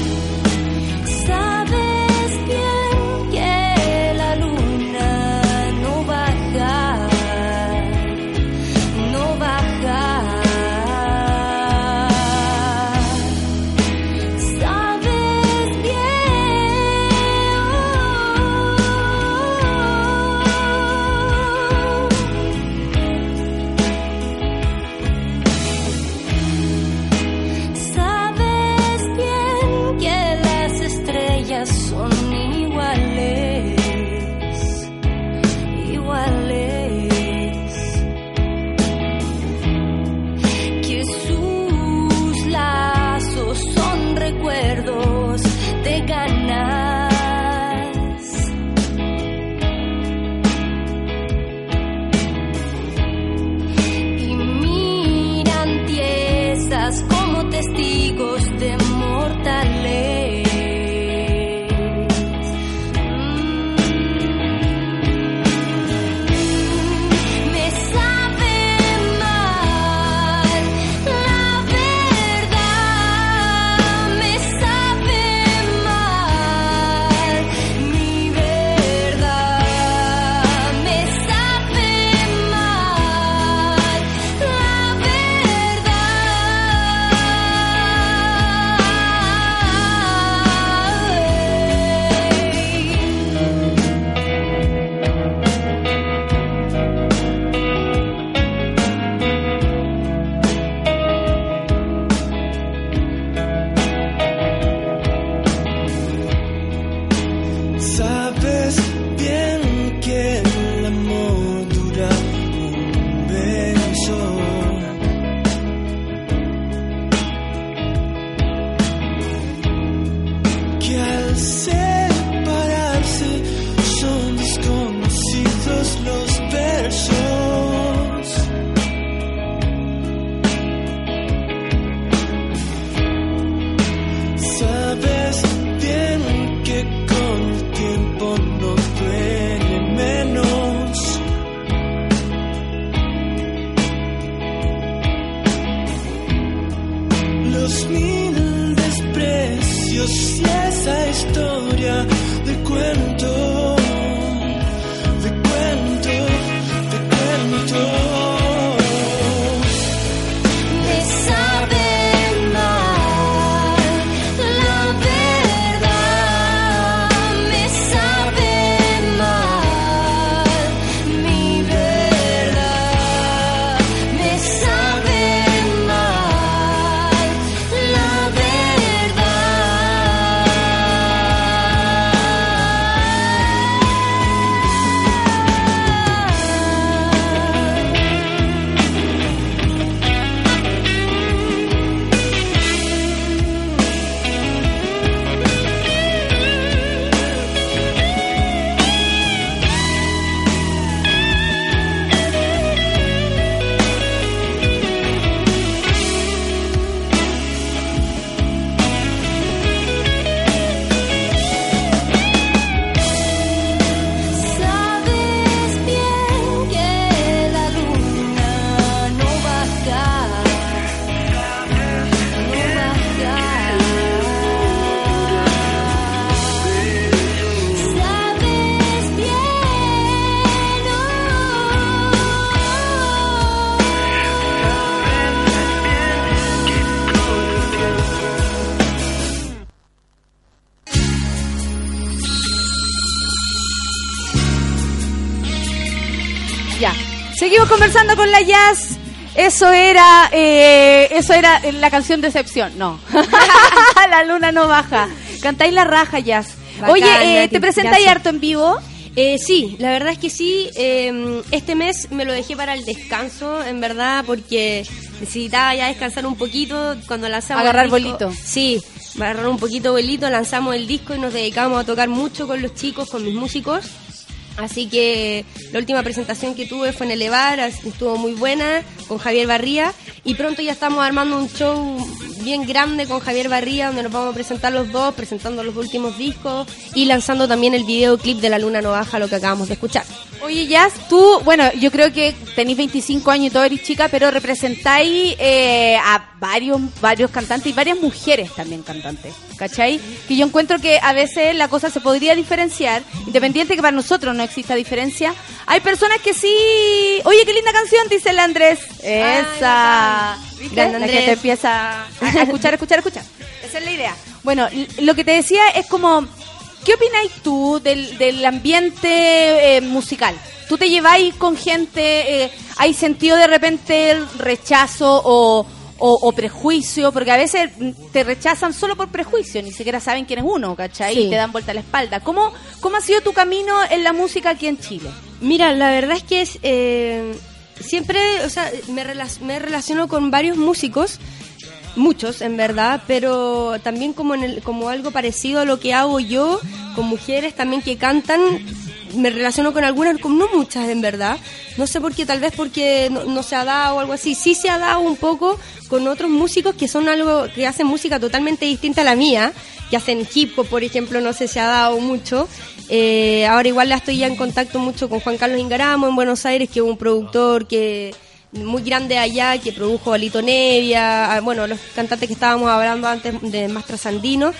conversando con la Jazz. Eso era, eh, eso era la canción Decepción. No. la luna no baja. Cantáis la raja, Jazz. Bacán, Oye, eh, ¿te presentáis harto en vivo? Eh, sí, la verdad es que sí. eh, este mes me lo dejé para el descanso, en verdad, porque necesitaba ya descansar un poquito cuando lanzamos. el Agarrar disco. vuelito. Sí, agarrar un poquito vuelito, lanzamos el disco y nos dedicamos a tocar mucho con los chicos, con mis músicos. Así que la última presentación que tuve fue en Elevar, estuvo muy buena con Javier Barría y pronto ya estamos armando un show bien grande con Javier Barría donde nos vamos a presentar los dos, presentando los últimos discos y lanzando también el videoclip de La Luna No Baja, lo que acabamos de escuchar. Oye, Jazz, tú, bueno, yo creo que tenéis 25 años y todo eres chica, pero representáis eh, a varios, varios cantantes y varias mujeres también cantantes, ¿cachai? Que yo encuentro que a veces la cosa se podría diferenciar, independiente que para nosotros no exista diferencia. Hay personas que sí... Oye, qué linda canción, dice el Andrés. Esa. ¿Viste? Grande, La Andrés. gente empieza a a escuchar, escuchar, escuchar. Esa es la idea. Bueno, lo que te decía es como... ¿Qué opináis tú del, del ambiente eh, musical? ¿Tú te lleváis con gente? eh, ¿Hay sentido de repente rechazo o, o- o prejuicio? Porque a veces te rechazan solo por prejuicio, ni siquiera saben quién es uno, ¿cachai? Sí. Y te dan vuelta a la espalda. ¿Cómo, ¿Cómo ha sido tu camino en la música aquí en Chile? Mira, la verdad es que es, eh, siempre, o sea, me, rela- me relaciono con varios músicos, muchos en verdad, pero también como, en el, como algo parecido a lo que hago yo, con mujeres también que cantan, me relaciono con algunas, con no muchas en verdad, no sé por qué, tal vez porque no, se ha dado algo así, sí se ha dado un poco con otros músicos que son algo, que hacen música totalmente distinta a la mía, que hacen hip hop, por ejemplo, no sé si ha dado mucho. Eh, ahora igual la estoy ya en contacto mucho con Juan Carlos Ingaramo en Buenos Aires, que es un productor que muy grande allá, que produjo a Lito Nevia, a- bueno, los cantantes que estábamos hablando antes de más trasandino.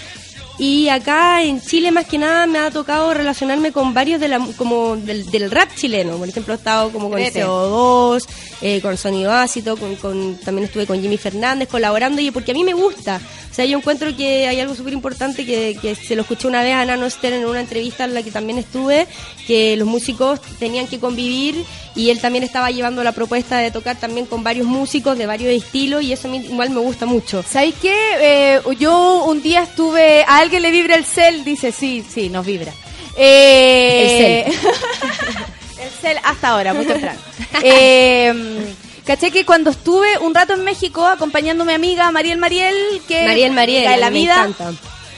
Y acá en Chile más que nada me ha tocado relacionarme con varios de la, como del, del rap chileno. Por ejemplo, he estado como con Vete. CO2, eh, con Sonido Ácido, con, con- también estuve con Jimmy Fernández colaborando y porque a mí me gusta. O sea, yo encuentro que hay algo súper importante que, que se lo escuché una vez a Nano Esther en una entrevista en la que también estuve, que los músicos tenían que convivir y él también estaba llevando la propuesta de tocar también con varios músicos de varios estilos y eso a mí igual me gusta mucho. ¿Sabéis qué? Eh, yo un día estuve. ¿A alguien le vibra el cel? Dice, sí, sí, nos vibra. Eh, El el cel hasta ahora, muy temprano. Eh, caché que cuando estuve un rato en México acompañando a mi amiga Mariel Mariel, que Mariel Mariel, la de la a mí me vida. encanta.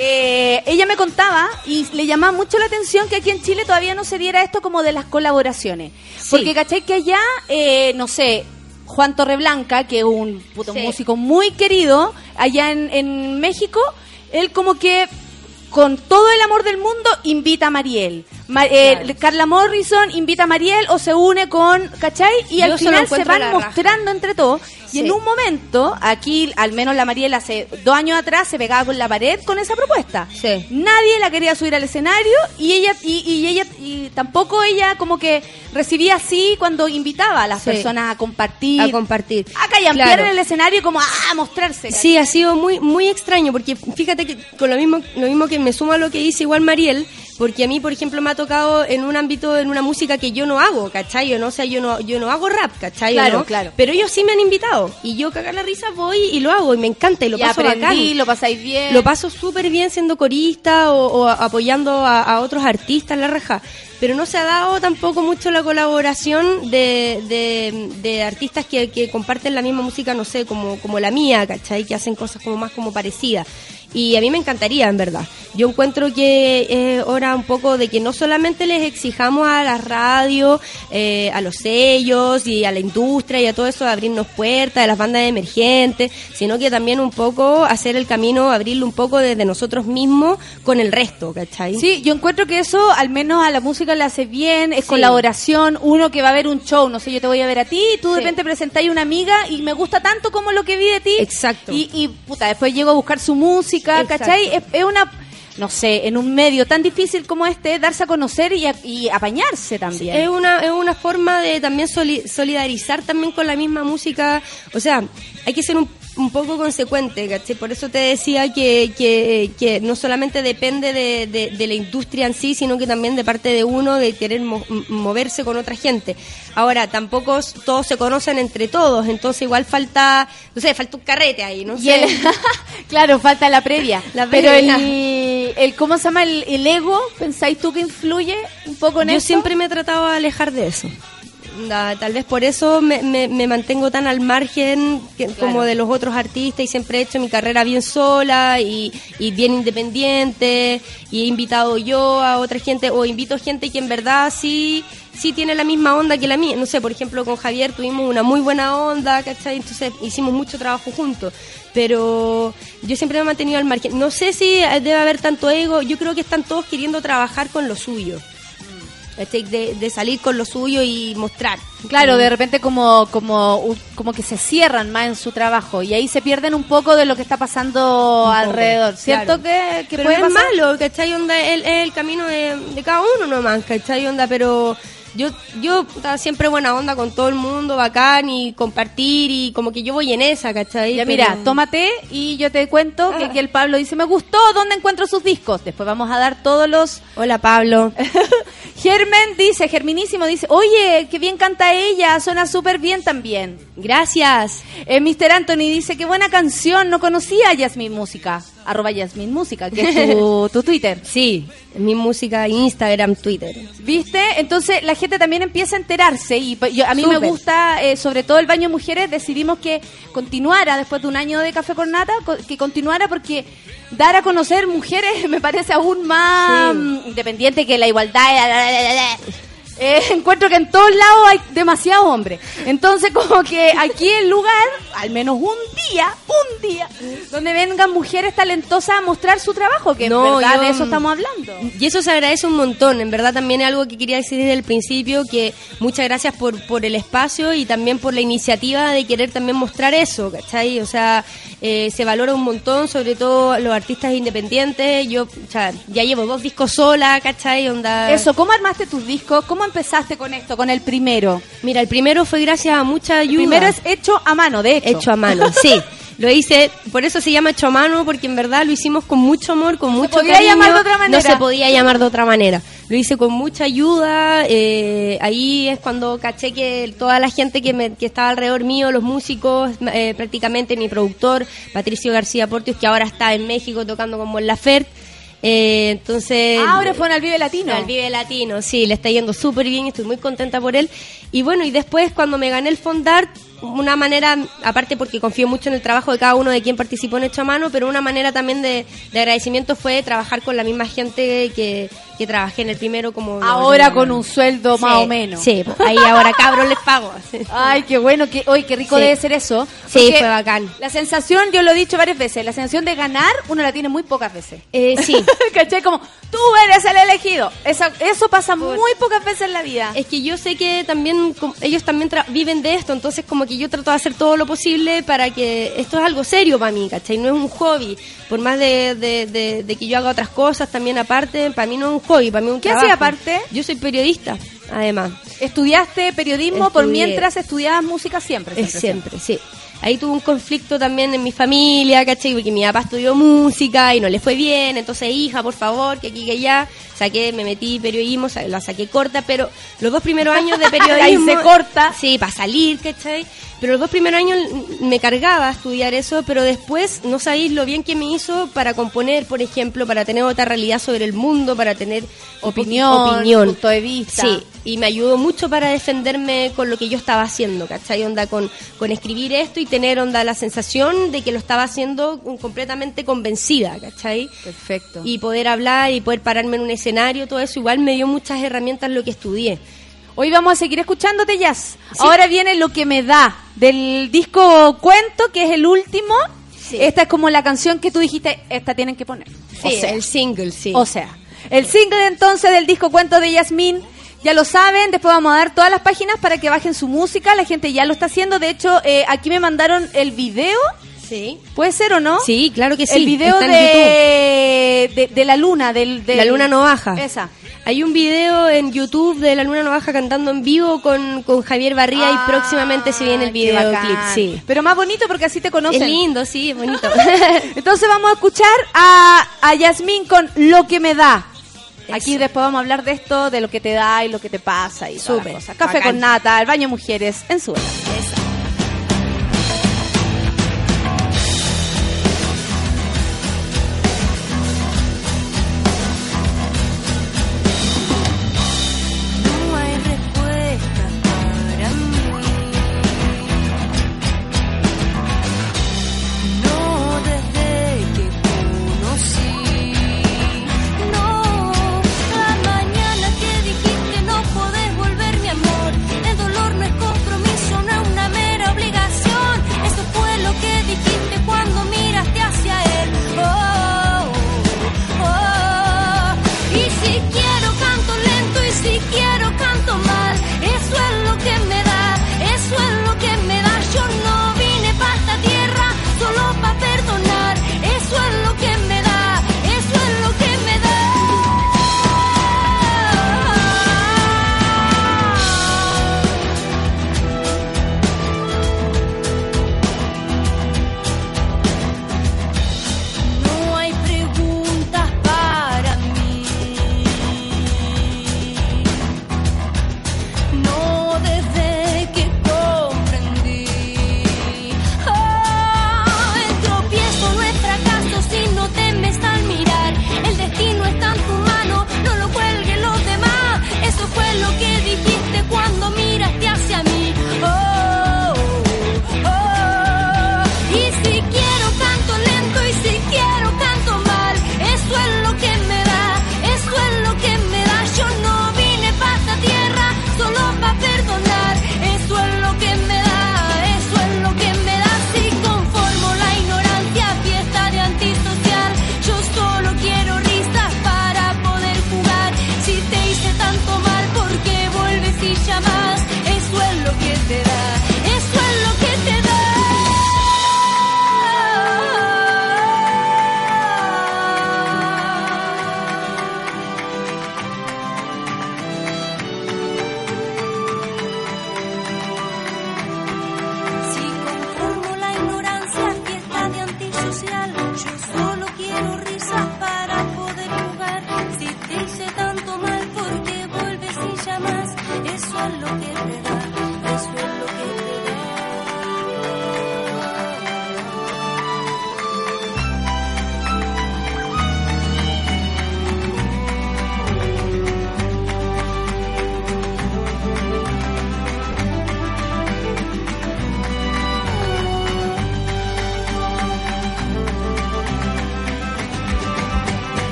Eh, ella me contaba y le llamaba mucho la atención que aquí en Chile todavía no se diera esto como de las colaboraciones. Porque, ¿cachai? Que allá, eh, no sé, Juan Torreblanca, que es un puto Sí. músico muy querido allá en, en México, él como que con todo el amor del mundo invita a Mariel. Ma- eh, Carla Morrison invita a Mariel o se une con, ¿cachai? Y Yo al final se van raja. mostrando entre todos. Y en un momento, aquí, al menos la Mariel hace dos años atrás, se pegaba con la pared con esa propuesta. Sí. Nadie la quería subir al escenario y ella y, y ella y tampoco ella como que recibía así cuando invitaba a las Sí. personas a compartir. A compartir. A callampear Claro. en el escenario como a mostrarse. Sí, ha sido muy muy extraño porque fíjate que con lo mismo lo mismo que me suma a lo que dice igual Mariel, porque a mí por ejemplo me ha tocado en un ámbito en una música que yo no hago, ¿cachai? No, o sea, yo no yo no hago rap, ¿cachai? ¿O Claro, no? claro. Pero ellos sí me han invitado y yo cagar la risa voy y lo hago y me encanta y lo Y paso aprendí, bacán. lo pasáis bien. Lo paso súper bien siendo corista o, o apoyando a, a otros artistas, la raja. Pero no se ha dado tampoco mucho la colaboración de, de, de artistas que, que comparten la misma música, no sé, como, como la mía, ¿cachai? Que hacen cosas como más como parecidas. Y a mí me encantaría, en verdad. Yo encuentro que es hora un poco de que no solamente les exijamos a la radio, eh, a los sellos y a la industria y a todo eso de abrirnos puertas, de las bandas emergentes, sino que también un poco hacer el camino, abrirlo un poco desde nosotros mismos con el resto, ¿cachai? Sí, yo encuentro que eso al menos a la música le hace bien, es Sí. colaboración, uno que va a ver un show, no sé, yo te voy a ver a ti, tú de Sí. repente presentáis una amiga y me gusta tanto como lo que vi de ti. Exacto. Y, y puta, después llego a buscar su música, Exacto. ¿cachai? Es, es una, no sé, en un medio tan difícil como este, darse a conocer y, a- y apañarse también. Es una, es una forma de también soli- solidarizar también con la misma música. O sea, hay que ser un, un poco consecuente, ¿cachai? Por eso te decía que, que, que no solamente depende de, de- de la industria en sí, sino que también de parte de uno de querer mo- moverse con otra gente. Ahora, tampoco todos se conocen entre todos, entonces igual falta, no sé, falta un carrete ahí, ¿no? Sé. el- claro, falta la previa. La Pero el, el, ¿cómo se llama? El, el ego, ¿pensáis tú que influye un poco en Yo eso? siempre me he tratado de alejar de eso. Tal vez por eso me, me- me mantengo tan al margen que- como de los otros artistas y siempre he hecho mi carrera bien sola y, y bien independiente y he invitado yo a otra gente o invito gente que en verdad sí sí tiene la misma onda que la mía. No sé, por ejemplo, con Javier tuvimos una muy buena onda, ¿cachai? Entonces hicimos mucho trabajo juntos. Pero yo siempre me he mantenido al margen. No sé si debe haber tanto ego. Yo creo que están todos queriendo trabajar con lo suyo. ¿Cachai? De, de salir con lo suyo y mostrar. Claro, Mm. de repente como, como, como que se cierran más en su trabajo y ahí se pierden un poco de lo que está pasando Un poco, alrededor. ¿Cierto claro. que, que pero puede no es pasar? malo, ¿cachai? Onda, es, es el camino de, de cada uno nomás, ¿cachai? Onda, pero yo, yo puta, siempre buena onda con todo el mundo, bacán y compartir y como que yo voy en esa, ¿cachai? Ya Pero- mira, tómate y yo te cuento que aquí el Pablo dice, me gustó, ¿dónde encuentro sus discos? Después vamos a dar todos los... Hola Pablo. Germen dice, Germinísimo dice, oye, qué bien canta ella, suena súper bien también. Gracias. Eh, Mr. Anthony dice, qué buena canción, no conocía a Yasmin Música, arroba Yasmin Música, que es tu, tu Twitter. Sí, mi música, Instagram, Twitter. ¿Viste? Entonces la gente también empieza a enterarse y pues, yo- a mí me gusta, eh, sobre todo el baño mujeres, decidimos que continuara después de un año de Café con Nata, que continuara porque dar a conocer mujeres me parece aún más Sí. mm, independiente que la igualdad. Eh, encuentro que en todos lados hay demasiado hombre. Entonces, como que aquí el lugar, al menos un día, un día, donde vengan mujeres talentosas a mostrar su trabajo, que No, en verdad yo- de eso estamos hablando. Y eso se agradece un montón, en verdad también es algo que quería decir desde el principio, que muchas gracias por, por el espacio y también por la iniciativa de querer también mostrar eso, ¿cachai? O sea, eh, se valora un montón, sobre todo los artistas independientes, yo o sea, ya llevo dos discos sola, ¿cachai? Onda... Eso, ¿cómo armaste tus discos? ¿Cómo empezaste con esto, con el primero? Mira, el primero fue gracias a mucha ayuda. Primero es hecho a mano, de hecho. Hecho a mano, sí. Lo hice, por eso se llama hecho a mano, porque en verdad lo hicimos con mucho amor, con mucho podía cariño. llamar de otra manera. No se podía llamar de otra manera. Lo hice con mucha ayuda. eh, ahí es cuando caché que toda la gente que, me, que estaba alrededor mío, los músicos, eh, prácticamente mi productor, Patricio García Portius, que ahora está en México tocando con Mon Laferte. Eh, entonces Ah, ahora fue al Vive Latino. al Vive Latino, sí, le está yendo súper bien, estoy muy contenta por él. Y bueno, y después cuando me gané el Fondart, una manera, aparte porque confío mucho en el trabajo de cada uno de quien participó en Hecho a Mano, pero una manera también de, de agradecimiento fue trabajar con la misma gente que, que trabajé en el primero como... Ahora con un sueldo más o menos. Sí, pues, ahí ahora cabros les pago. Ay, qué bueno, que, hoy qué rico Sí. debe ser eso. Sí, fue bacán. La sensación, yo lo he dicho varias veces, la sensación de ganar uno la tiene muy pocas veces. Eh, sí. ¿Cachai? Como, tú eres el elegido. Esa- eso pasa muy pocas veces en la vida. Es que yo sé que también ellos también tra- viven de esto, entonces como que yo trato de hacer todo lo posible para que esto es algo serio para mí, ¿cachai? No es un hobby. Por más de, de- de- de que yo haga otras cosas también aparte, para mí no es un hobby, para mí es un ¿Qué trabajo. hacía aparte? Yo soy periodista, además. Estudiaste periodismo por mientras estudiabas música siempre. Es siempre, sí. Ahí tuve un conflicto también en mi familia, ¿cachai? Porque mi papá estudió música y no le fue bien, entonces, hija, por favor, que aquí, que allá. Saqué, me metí periodismo, la saqué corta, pero los dos primeros años de periodismo... Ahí se corta. Sí, para salir, ¿cachai? Pero los dos primeros años me cargaba estudiar eso, pero después no sabéis lo bien que me hizo para componer, por ejemplo, para tener otra realidad sobre el mundo, para tener Opinión, opinión. punto de vista. Sí, y me ayudó mucho para defenderme con lo que yo estaba haciendo, ¿cachai? Onda con, con escribir esto y tener onda la sensación de que lo estaba haciendo completamente convencida, ¿cachai? Perfecto. Y poder hablar y poder pararme en un escenario, todo eso igual me dio muchas herramientas lo que estudié. Hoy vamos a seguir escuchándote jazz. Ahora viene lo que me da del disco Cuento, que es el último. Esta es como la canción que tú dijiste, esta tienen que poner. Sí, el single, sí. O sea, el single entonces del disco Cuento de Yasmín. Ya lo saben, después vamos a dar todas las páginas para que bajen su música. La gente ya lo está haciendo. De hecho, eh, aquí me mandaron el video. Sí. ¿Puede ser o no? Sí, claro que sí. El video de, de, de la luna, del, del- La luna no baja. Esa. Hay un video en YouTube de La Luna no baja cantando en vivo con, con Javier Barría y próximamente se viene el Ah, videoclip, sí. Pero más bonito porque así te conocen. Es lindo, sí, es bonito. Entonces vamos a escuchar a, a Yasmín con Lo que me da. Aquí después vamos a hablar de esto, de lo que te da y lo que te pasa y Súper, cosas. Café bacán. con nata, el baño mujeres en su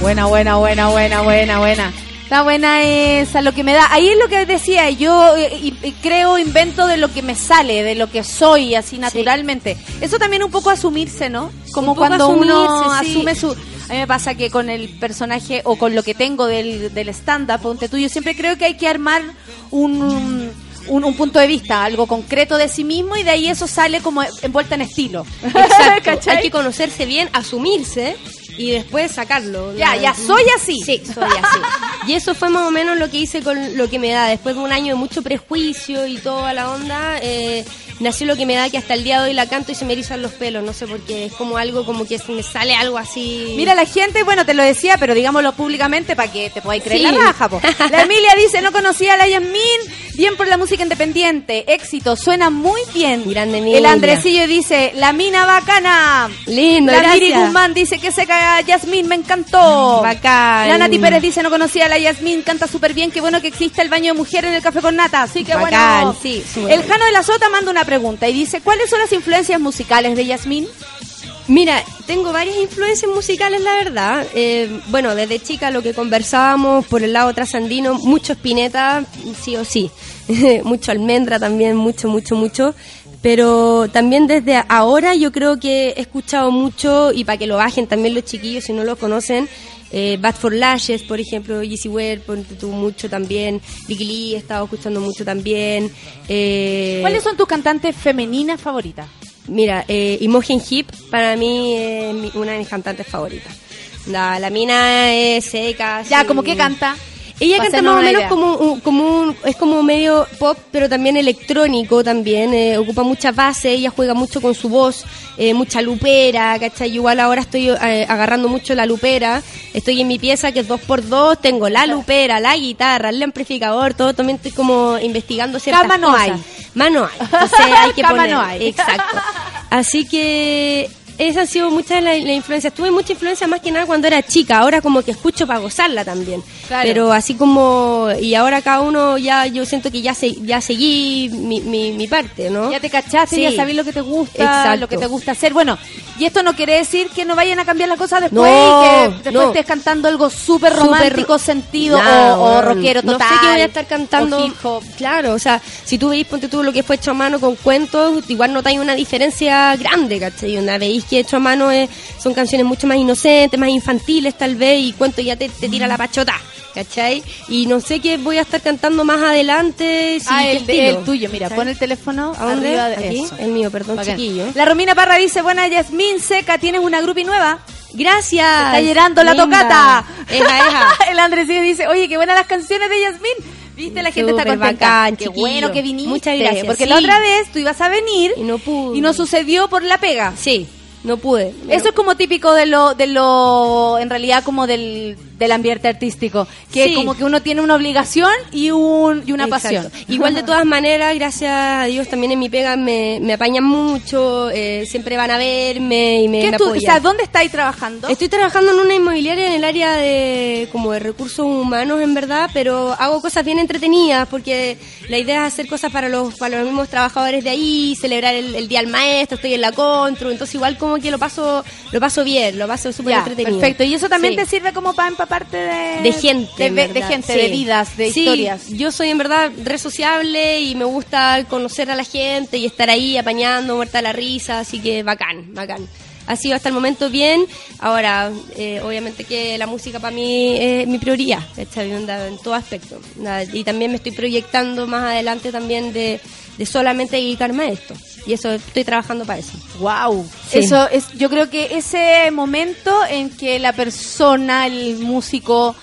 Buena, buena, buena, buena, buena, buena. Está buena esa, lo que me da. Ahí es lo que decía, yo eh, y- y creo, invento de lo que me sale, de lo que soy, así naturalmente. Eso también un poco asumirse, ¿no? Como Un cuando uno sí. asume su... A mí me pasa que con el personaje o con lo que tengo del, del stand-up, ponte tú, yo siempre creo que hay que armar un, un, un punto de vista, algo concreto de sí mismo y de ahí eso sale como envuelta en estilo. Exacto. Hay que conocerse bien, asumirse y después sacarlo. Ya, ya soy así. Sí, soy así. Y eso fue más o menos lo que hice con lo que me da. Después de un año de mucho prejuicio y toda la onda, eh, nació lo que me da que hasta el día de hoy la canto y se me erizan los pelos. No sé por qué. Es como algo, como que se me sale algo así. Mira, la gente, bueno, te lo decía, pero digámoslo públicamente para que te podáis creer Sí. la raja, po. La Emilia dice, no conocía a la Yasmín, bien por la música independiente, éxito, suena muy bien. Grande Emilia. El Andresillo dice, la mina bacana. Lindo, La Miri. Guzmán dice que seca Yasmín, me encantó. Bacán. La Nati Pérez dice, no conocía a la Yasmín, canta súper bien, qué bueno que existe el baño de mujer en el café con nata. Sí, que Bacán, bueno. sí, el. Jano de la Sota manda una pregunta y dice, ¿cuáles son las influencias musicales de Yasmín? Mira, tengo varias influencias musicales, la verdad. Eh, bueno, desde chica lo que conversábamos por el lado trasandino, mucho espineta, sí o sí. mucho almendra también, mucho, mucho, mucho. Pero también desde ahora yo creo que he escuchado mucho, y para que lo bajen también los chiquillos si no lo conocen, eh, Bad for Lashes, por ejemplo, Yeezy Ware, ponte tú mucho también. Vicky Lee he estado escuchando mucho también. Eh, ¿Cuáles son tus cantantes femeninas favoritas? Mira, eh, Imogen Heap para mí es mi- una de mis cantantes favoritas. La, la mina es seca. Ya. ¿como que canta? Ella canta más o menos idea. como, un- como un, es como medio pop, pero también electrónico también. eh, ocupa mucha base, ella juega mucho con su voz, eh, mucha lupera, ¿cachai? Igual ahora estoy eh, agarrando mucho la lupera. Estoy en mi pieza que es 2x2, tengo la lupera, la guitarra, el amplificador, todo. También estoy como investigando ciertas Cama no cosas. hay. Más no hay. Entonces hay que Cama poner. no hay. Exacto. Así que esas han sido muchas de las las influencias. Tuve mucha influencia más que nada cuando era chica. Ahora como que escucho para gozarla también. Claro. Pero así como... Y ahora cada uno ya... Yo siento que ya se, ya seguí mi, mi, mi parte, ¿no? Ya te cachaste, Sí. ya sabes lo que te gusta, Exacto. lo que te gusta hacer. Bueno, y esto no quiere decir que no vayan a cambiar las cosas después No, y que después no. estés cantando algo súper romántico, sentido o, rockero No total. sé qué voy a estar cantando. Claro, o sea, si tú veis, ponte tú lo que fue hecho a mano con cuentos, igual notáis una diferencia grande, ¿cachai? Una veis que hecho a mano es- son canciones mucho más inocentes, más infantiles tal vez, y cuento ya te, te tira la pachota, ¿cachai? Y no sé qué voy a estar cantando más adelante. si Ah, el, tuyo, mira, pon el teléfono ¿A dónde? arriba de Aquí, eso. el mío, perdón, Bacán. chiquillo. La Romina Parra dice, buena Yasmín Seca, tienes una grupi nueva. Gracias. Está llorando la tocata. Eja, eja. el Andresío dice, oye, qué buenas las canciones de Yasmín. Viste, la gente está contenta. bacán, qué chiquillo. bueno que viniste. Muchas gracias, Porque sí. la otra vez tú ibas a venir Y no pude. y no sucedió por la pega. Sí, no pude. Eso es como típico de lo, de lo, en realidad como del, del ambiente artístico, que Sí. como que uno tiene una obligación y un y una Exacto. pasión. Igual de todas maneras, gracias a Dios también en mi pega me, me apañan mucho, eh, siempre van a verme y me, ¿Qué me tú, o sea, ¿dónde estáis trabajando? Estoy trabajando en una inmobiliaria en el área de como de recursos humanos en verdad, pero hago cosas bien entretenidas porque la idea es hacer cosas para los para los mismos trabajadores de ahí, celebrar el, el día del maestro, estoy en la contru, entonces igual como que lo paso lo paso bien, lo paso súper entretenido. perfecto. Y eso también Sí. te sirve como para empaparte de, de gente, de, de gente, sí. de vidas, de Sí, historias. Yo soy en verdad re sociable y me gusta conocer a la gente y estar ahí apañando, muerta la risa, así que bacán, bacán. Ha sido hasta el momento bien. Ahora, eh, obviamente que la música para mí es mi prioridad, ¿cachai? Onda, en todo aspecto. Y también me estoy proyectando más adelante también de, de solamente dedicarme a esto. Y eso, estoy trabajando para eso. Wow. Sí. Eso es, yo creo que ese momento en que la persona, el músico,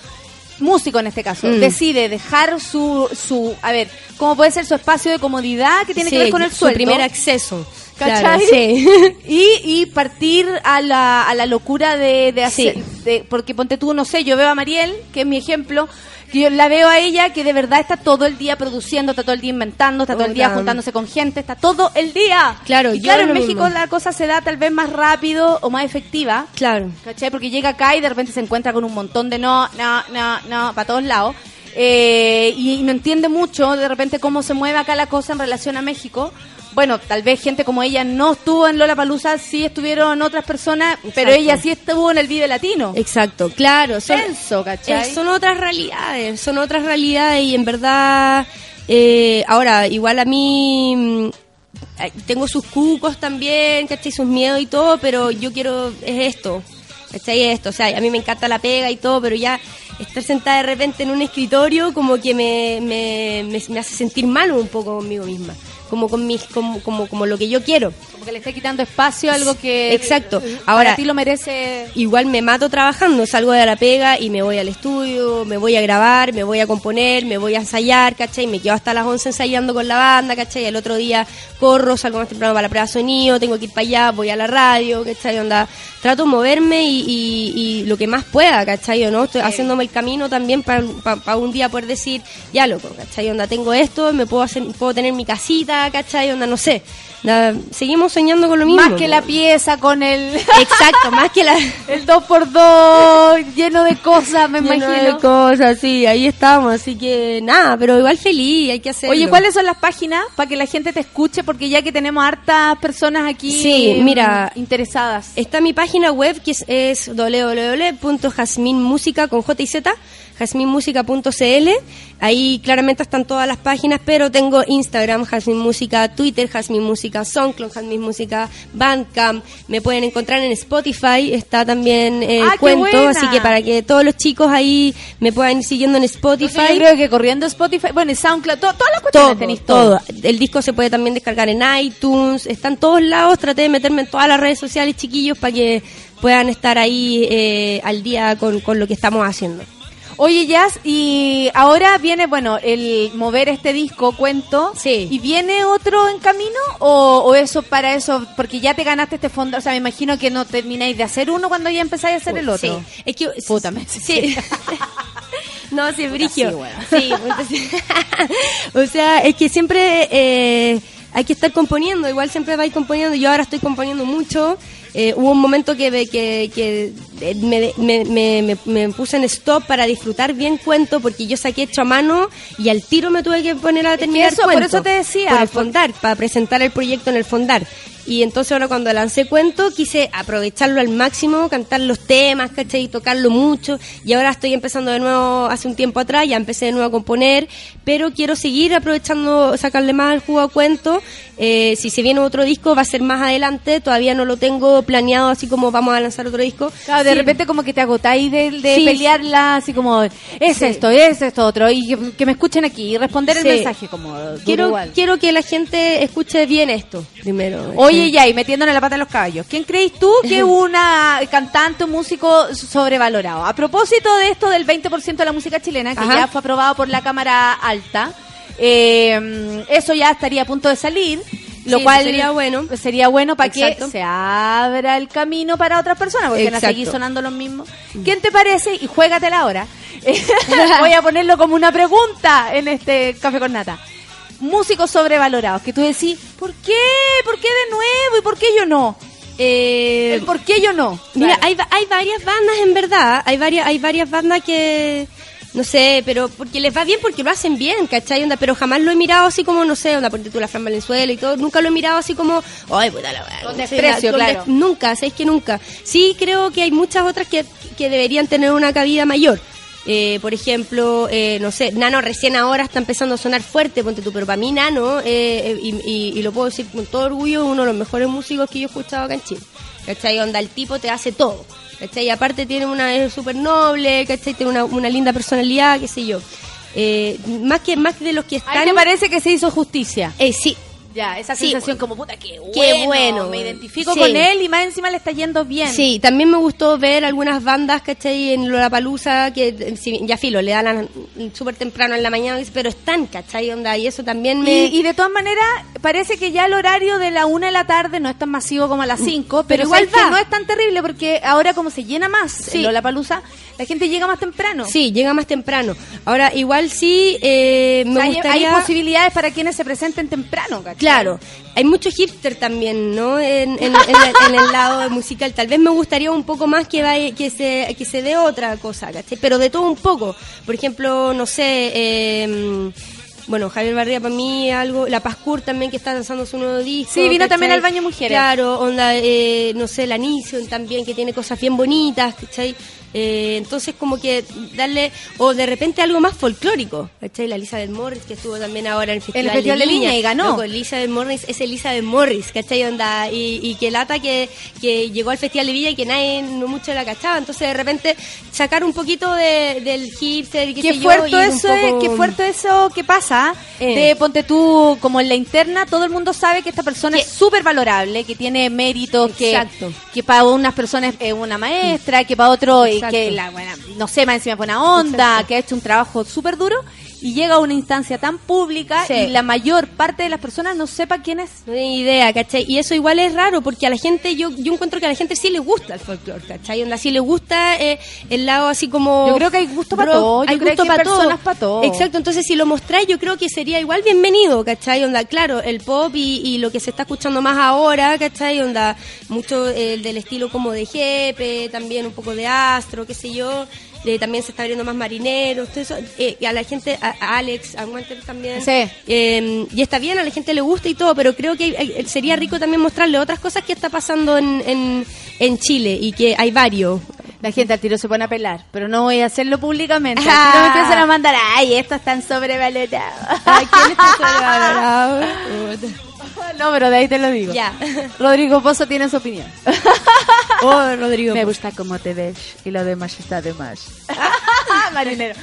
músico en este caso, Mm. decide dejar su, su, a ver, ¿cómo puede ser su espacio de comodidad que tiene que ver con el su sueldo? primer acceso. ¿Cachai? Claro, sí. y, y partir a la, a la locura de, de hacer, Sí. de- porque ponte tú, no sé, yo veo a Mariel, que es mi ejemplo, que yo la veo a ella que de verdad está todo el día produciendo, está todo el día inventando, está todo el día juntándose con gente, está todo el día. Claro, y claro, en México mismo. la cosa se da tal vez más rápido o más efectiva. Claro. ¿Cachai? Porque llega acá y de repente se encuentra con un montón de no, no, no, no, para todos lados. Eh, y, y no entiende mucho de repente cómo se mueve acá la cosa en relación a México. Bueno, tal vez gente como ella no estuvo en Lollapalooza, sí estuvieron otras personas, pero ella sí estuvo en el Vive Latino. Exacto, claro. Son, Tenso, ¿cachai? eh, son otras realidades, son otras realidades y en verdad, eh, ahora, igual a mí mm, tengo sus cucos también, ¿cachai? Sus miedos y todo, pero yo quiero, es esto, ¿cachai? Es esto, o sea, a mí me encanta la pega y todo, pero ya estar sentada de repente en un escritorio como que me, me, me, me hace sentir mal un poco conmigo misma, como con mis, como, como, como lo que yo quiero. Como que le está quitando espacio a algo que Exacto. Ahora- ti lo merece. igual me mato trabajando, salgo de la pega y me voy al estudio, me voy a grabar, me voy a componer, me voy a ensayar, ¿cachai? Me quedo hasta las 11 ensayando con la banda, ¿cachai? El otro día corro, salgo más temprano para la prueba de sonido, tengo que ir para allá, voy a la radio, ¿cachai? Onda, trato de moverme y, y- y lo que más pueda, ¿cachai? ¿O no? Estoy haciéndome el camino también para un día poder decir, ya loco, ¿cachai? Onda, tengo esto, me puedo hacer, puedo tener mi casita, ¿cachai? Onda, no sé. Seguimos soñando con lo mismo. Más que la pieza con el. Exacto, más que la. El 2x2 lleno de cosas, me Lleno imagino. de cosas, sí, ahí estamos, así que nada, pero igual feliz, hay que hacerlo. Oye, ¿cuáles son las páginas para que la gente te escuche? Porque ya que tenemos hartas personas aquí Sí, mira, interesadas. Está mi página web que es, es www.jasminmusica con J y Z, jasminmusica.cl. Ahí claramente están todas las páginas, pero tengo Instagram, Jasmin Música, Twitter, Jasmin Música, SoundCloud, Jasmin Música, Bandcamp. Me pueden encontrar en Spotify, está también eh, ¡Ah, cuento, así que para que todos los chicos ahí me puedan ir siguiendo en Spotify. Entonces, yo creo que corriendo Spotify, bueno, SoundCloud, to- todas las cuestiones todo, tenéis todo. El disco se puede también descargar en iTunes, está en todos lados. Traté de meterme en todas las redes sociales, chiquillos, para que puedan estar ahí eh, al día con, con lo que estamos haciendo. Oye, Jazz, y ahora viene, bueno, el mover este disco, cuento. Sí. ¿Y viene otro en camino? ¿O, o eso para eso? Porque ya te ganaste este fondo. O sea, me imagino que no termináis de hacer uno cuando ya empezáis a hacer el otro. Sí, es que... Puta, me- Sí. no, sí, Brigio. sí, bueno. Sí, entonces- o sea, es que siempre eh, hay que estar componiendo, igual siempre vais componiendo. Yo ahora estoy componiendo mucho. Eh, hubo un momento que, que, que me, me, me- me- me puse en stop para disfrutar bien cuento porque yo saqué hecho a mano y al tiro me tuve que poner a terminar eso, por cuento. eso te decía, Por el por- fondar, para presentar el proyecto en el fondar. Y entonces ahora cuando lancé cuento quise aprovecharlo al máximo, cantar los temas, ¿cachai? Y tocarlo mucho. Y ahora estoy empezando de nuevo, hace un tiempo atrás, ya empecé de nuevo a componer, pero quiero seguir aprovechando, sacarle más al jugo a cuento. Eh, si se viene otro disco va a ser más adelante, todavía no lo tengo planeado así como vamos a lanzar otro disco. Claro, de Sí. repente como que te agotáis de, de Sí. pelearla, así como, es Sí. esto, es esto, otro, y que, que me escuchen aquí, y responder el mensaje como Quiero, igual. quiero que la gente escuche bien esto primero. Oye, ya, y metiéndole la pata a los caballos. ¿Quién crees tú que es una cantante o músico sobrevalorado? A propósito de esto del 20% de la música chilena, que Ajá. ya fue aprobado por la Cámara Alta, eh, eso ya estaría a punto de salir. Lo Sí, cual sería bueno. sería bueno para que se abra el camino para otras personas, porque van a seguir sonando los mismos. ¿Quién te parece? Y juégatela ahora. Voy a ponerlo como una pregunta en este Café con Nata. Músicos sobrevalorados, que tú decís, ¿por qué? ¿Por qué de nuevo? ¿Y por qué yo no? Eh, El ¿Por qué yo no? Mira, Claro. hay, hay varias bandas en verdad, hay varias, hay varias bandas que, no sé, pero porque les va bien porque lo hacen bien, ¿cachai? Onda, pero jamás lo he mirado así como, no sé, onda, ponte tú la Fran Valenzuela y todo, nunca lo he mirado así como, ay, puta la weá", Con desprecio, claro. des- Nunca, ¿sabéis que nunca? Sí creo que hay muchas otras que, que deberían tener una cabida mayor. Eh, por ejemplo, eh, no sé, Nano recién ahora está empezando a sonar fuerte, ponte tú, pero para mí Nano, eh, eh, y, y- y lo puedo decir con todo orgullo, uno de los mejores músicos que yo he escuchado acá en Chile. ¿Cachai? Onda, el tipo te hace todo. ¿Cachai? Y aparte tiene una, es súper noble, ¿cachai? Tiene una, una linda personalidad, qué sé yo. Eh, más que más de los que están... Ay, me parece que se hizo justicia. Eh, sí, Ya, esa Sí, sensación como puta, qué bueno. Qué bueno. Me identifico Sí. con él y más encima le está yendo bien. Sí, también me gustó ver algunas bandas, ¿cachai? En Lollapalooza, que si- ya filo, le dan súper temprano en la mañana, pero están, ¿cachai? Onda, y eso también me... Y, y de todas maneras, parece que ya el horario de la una de la tarde no es tan masivo como a las 5, pero, pero igual igual va. que no es tan terrible porque ahora como se llena más Sí. Lollapalooza, la gente llega más temprano. Sí, llega más temprano. Ahora, igual sí, eh, me hay- gustaría... hay, posibilidades para quienes se presenten temprano, ¿cachai? Claro, hay mucho hipster también, ¿no? En, en- en la- en el lado musical. Tal vez me gustaría un poco más que vaya, que se que se dé otra cosa, ¿cachai? Pero de todo un poco. Por ejemplo, no sé, eh, bueno, Javier Barría para mí algo, La Pascur también que está lanzando su nuevo disco. Sí, vino ¿cachai? también al Baño Mujeres. Claro, onda, eh, no sé, la Nison también que tiene cosas bien bonitas, ¿cachai? Eh, entonces como que darle, o de repente algo más folclórico, ¿cachai? La Elizabeth Morris que estuvo también ahora en el Festival, Festival de Viña y ganó. Loco, Elizabeth Morris es Elizabeth Morris, ¿cachai? Onda, y, y que lata que, que llegó al Festival de Villa y que nadie no mucho la cachaba. Entonces, de repente, sacar un poquito de, del hipster, qué, Qué sé yo, fuerte eso, es, poco- qué fuerte eso que pasa. Eh. De ponte tú, como en la interna, todo el mundo sabe que esta persona es súper valorable, que tiene méritos, que, que para unas personas es una maestra, que para otro eh, Exacto. que la buena, no sé, más encima buena onda, Exacto. que ha hecho un trabajo súper duro y llega a una instancia tan pública Sí. y la mayor parte de las personas no sepa quién es. No tengo idea, ¿cachai? Y eso igual es raro porque a la gente, yo, yo encuentro que a la gente sí le gusta el folclore, ¿cachai? Onda, sí le gusta eh, el lado así como... Yo creo que hay gusto para todo, hay creo gusto que hay para todo. personas para todo. Exacto, entonces si lo mostráis yo creo que sería igual bienvenido, ¿cachai? Onda, claro, el pop y, y lo que se está escuchando más ahora, ¿cachai? Onda, mucho eh, del estilo como de Jepe, también un poco de Astro, qué sé yo. Eh, también se está abriendo más marineros, todo eso. Eh, y a la gente, a, a Alex, a Walter también. Sí. Eh, y está bien, a la gente le gusta y todo, pero creo que hay- sería rico también mostrarle otras cosas que está pasando en, en, en Chile y que hay varios. La gente al tiro se pone a pelar, pero no voy a hacerlo públicamente. Ah. No me empiezan a mandar, ay, estos están sobrevalorados. Ay, ¿quién está sobrevalorado? No, pero de ahí te lo digo. Ya. Rodrigo Pozo tiene su opinión. Oh, Rodrigo. Me gusta cómo te ves y lo demás está de más. Marinero.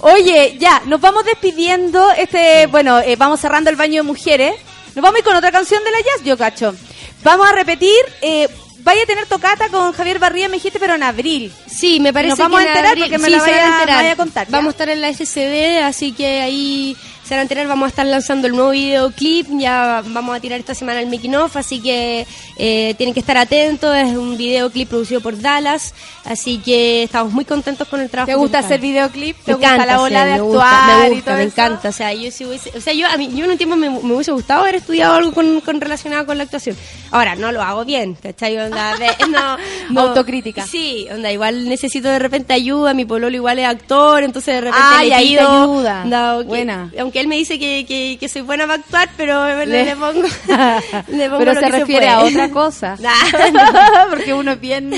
Oye, ya, nos vamos despidiendo. Este, bueno, eh, vamos cerrando el baño de mujeres. Nos vamos a ir con otra canción de la jazz, yo cacho. Vamos a repetir. Eh, vaya a tener tocata con Javier Barría, me dijiste, pero en abril. Sí, me parece Nos vamos que a en enterar abril- porque me sí, la se van vaya, a enterar. vaya a contar. ¿ya? Vamos a estar en la SCD, así que ahí se van a enterar. Vamos a estar lanzando el nuevo videoclip. Ya vamos a tirar esta semana el making of, así que eh, tienen que estar atentos. Es un videoclip producido por Dallas, así que estamos muy contentos con el trabajo. ¿Te gusta hacer videoclip? ¿Te Me gusta encanta la ola hacer, de me gusta, actuar me y gusta, todo me eso? encanta. O sea, yo si hubiese, o sea, yo a mí, yo en un tiempo me, me hubiese gustado haber estudiado algo con, con relacionado con la actuación. Ahora no lo hago bien, ¿cachai? Onda, de- no, no. Autocrítica. Sí, onda, igual necesito de repente ayuda, mi pololo igual es actor, entonces de repente Ay, le pido ayuda. onda, Buena. Aunque él me dice que, que, que soy buena para actuar, pero le, pongo, le pongo Pero lo se que refiere a otra cosa. Nah. Porque uno es bien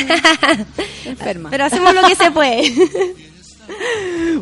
enferma. Pero hacemos lo que se puede.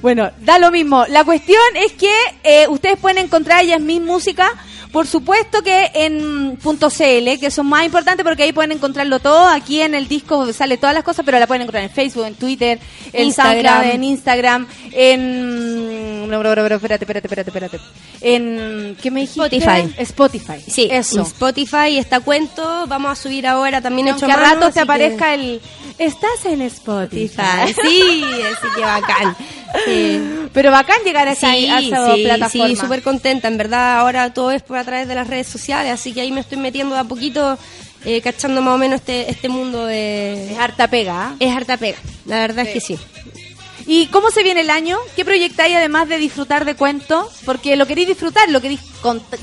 Bueno, da lo mismo. La cuestión es que eh, ustedes pueden encontrar a Yasmín Música, por supuesto que en .cl, que son más importantes porque ahí pueden encontrarlo todo. Aquí en el disco sale todas las cosas, pero la pueden encontrar en Facebook, en Twitter, en Instagram. SoundCloud, en Instagram, en... no, no, no, no, espérate, espérate, espérate, espérate. En... ¿Qué me dijiste? Spotify. Spotify. Sí, Eso. Spotify está cuento, vamos a subir ahora también hecho a rato te que- aparezca el... Estás en Spotify. Spotify. Sí, así que bacán. Sí. Pero bacán llegar a esa, Sí, a esa sí, plataforma. sí, súper contenta. En verdad, ahora todo es por a través de las redes sociales, así que ahí me estoy metiendo de a poquito, eh, cachando más o menos este, este mundo de... Es harta pega. ¿ah? Es harta pega, la verdad es que sí. ¿Y cómo se viene el año? ¿Qué proyectáis además de disfrutar de cuentos? Porque lo queréis disfrutar, lo queréis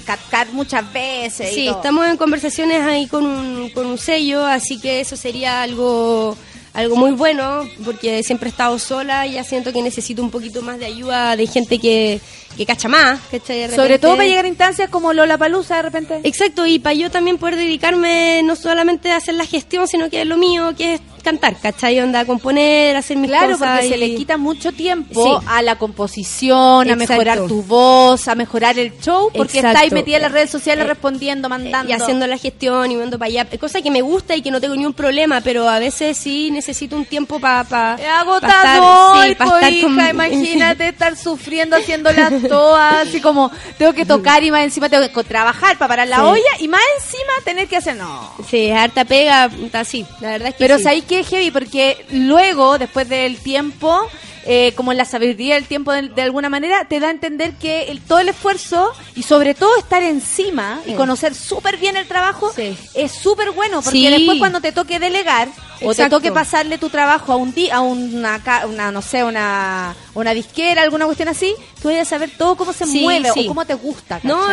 captar muchas veces. y Sí, todo. estamos en conversaciones ahí con un, con un sello, así que eso sería algo algo muy bueno, porque siempre he estado sola y ya siento que necesito un poquito más de ayuda de gente que, que cacha más. De Sobre todo para llegar a instancias como Lola Palusa de repente. Exacto, y para yo también poder dedicarme no solamente a hacer la gestión, sino que es lo mío, que es cantar, ¿cachai? Onda, componer, hacer mis Claro, cosas. porque se le quita mucho tiempo Sí. a la composición, a mejorar tu voz, a mejorar el show, porque Exacto. estáis metida en las redes sociales Eh, respondiendo, mandando. y haciendo la gestión y mando para allá. Cosa que me gusta y que no tengo ni un problema, pero a veces sí necesito un tiempo para... Pa, agotador, estar- sí, pa hija, con- imagínate estar sufriendo haciéndolas todas, así como tengo que tocar y más encima tengo que trabajar para parar la Sí. olla y más encima tener que hacer, no. Sí, es harta pega, puta, sí, la verdad es que Pero sí. ¿Sabéis qué es heavy? Porque luego, después del tiempo, eh, como la sabiduría del tiempo de, de alguna manera, te da a entender que el, todo el esfuerzo y sobre todo estar encima y conocer súper bien el trabajo Sí. es súper bueno. Porque Sí. después cuando te toque delegar o te toque pasarle tu trabajo a un di- a una, una no sé, una, una disquera, alguna cuestión así, tú a saber todo cómo se Sí, mueve sí. o cómo te gusta. No,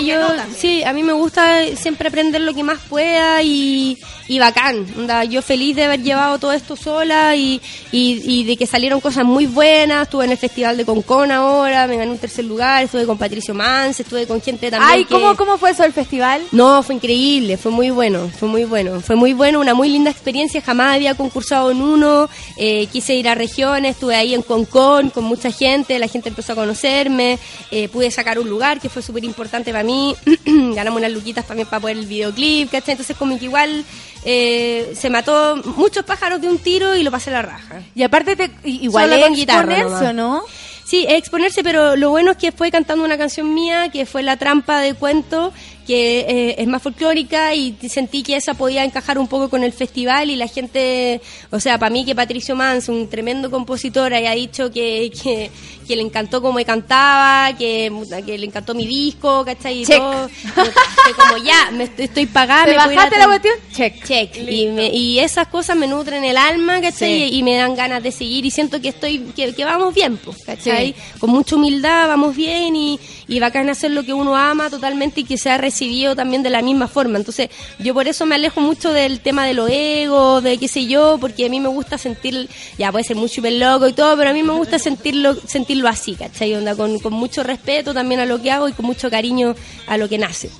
que Yo, no sí, a mí me gusta siempre aprender lo que más pueda y, y bacán. Onda, yo feliz de haber llevado todo esto sola y, y, y de que salieron cosas muy buenas. Estuve en el Festival de Concon ahora, me gané un tercer lugar. Estuve con Patricio Mans, estuve con gente también. Ay, que- ¿cómo, ¿cómo fue eso el festival? No, fue increíble, fue muy bueno, fue muy bueno, fue muy bueno, una muy linda experiencia, jamás había concursado en uno, eh, quise ir a regiones, estuve ahí en Concon con mucha gente, la gente empezó a conocerme, eh, pude sacar un lugar que fue súper importante para mí, ganamos unas luquitas también para poder el videoclip, ¿cachai? Entonces como que igual eh, se mató muchos pájaros de un tiro y lo pasé a la raja. Y aparte, te, igual Solo con guitarra exponerse, ¿o nomás. no? Sí, exponerse, pero lo bueno es que fue cantando una canción mía que fue La trampa de cuento, que eh, es más folclórica y sentí que esa podía encajar un poco con el festival y la gente, o sea, para mí que Patricio Mans, un tremendo compositor, haya dicho que, que, que le encantó cómo cantaba, que, que le encantó mi disco, ¿cachai? Y Check. todo, que como ya, me estoy, estoy pagada. ¿Te me a bajaste la cuestión? Check. Check. Y, me- y esas cosas me nutren el alma, ¿cachai? Sí. Y me dan ganas de seguir y siento que estoy que, que vamos bien, pues, ¿cachai? Sí. Con mucha humildad vamos bien y, y bacán hacer lo que uno ama totalmente y que sea recibido también de la misma forma. Entonces, yo por eso me alejo mucho del tema de los egos, de qué sé yo, porque a mí me gusta sentir, ya puede ser muy súper loco y todo, pero a mí me gusta sentirlo sentirlo así, ¿cachai? Onda, con, con mucho respeto también a lo que hago y con mucho cariño a lo que nace.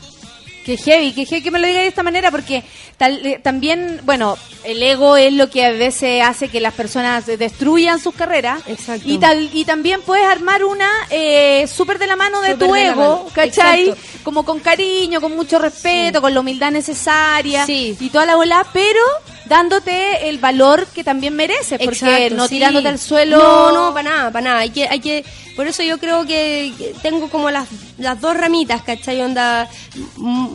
Que heavy, que heavy que me lo diga de esta manera, porque tal, eh, también, bueno, el ego es lo que a veces hace que las personas destruyan sus carreras. Exacto. Y, tal, y también puedes armar una eh, súper de la mano de tu de ego. ¿cachai? Exacto. Como con cariño, con mucho respeto, con la humildad necesaria Sí. y toda la bola, pero dándote el valor que también mereces, porque Exacto, no sí. tirándote al suelo. No, no, para nada, para nada. Hay que, hay que, por eso yo creo que, tengo como las, las dos ramitas, ¿cachai? Onda,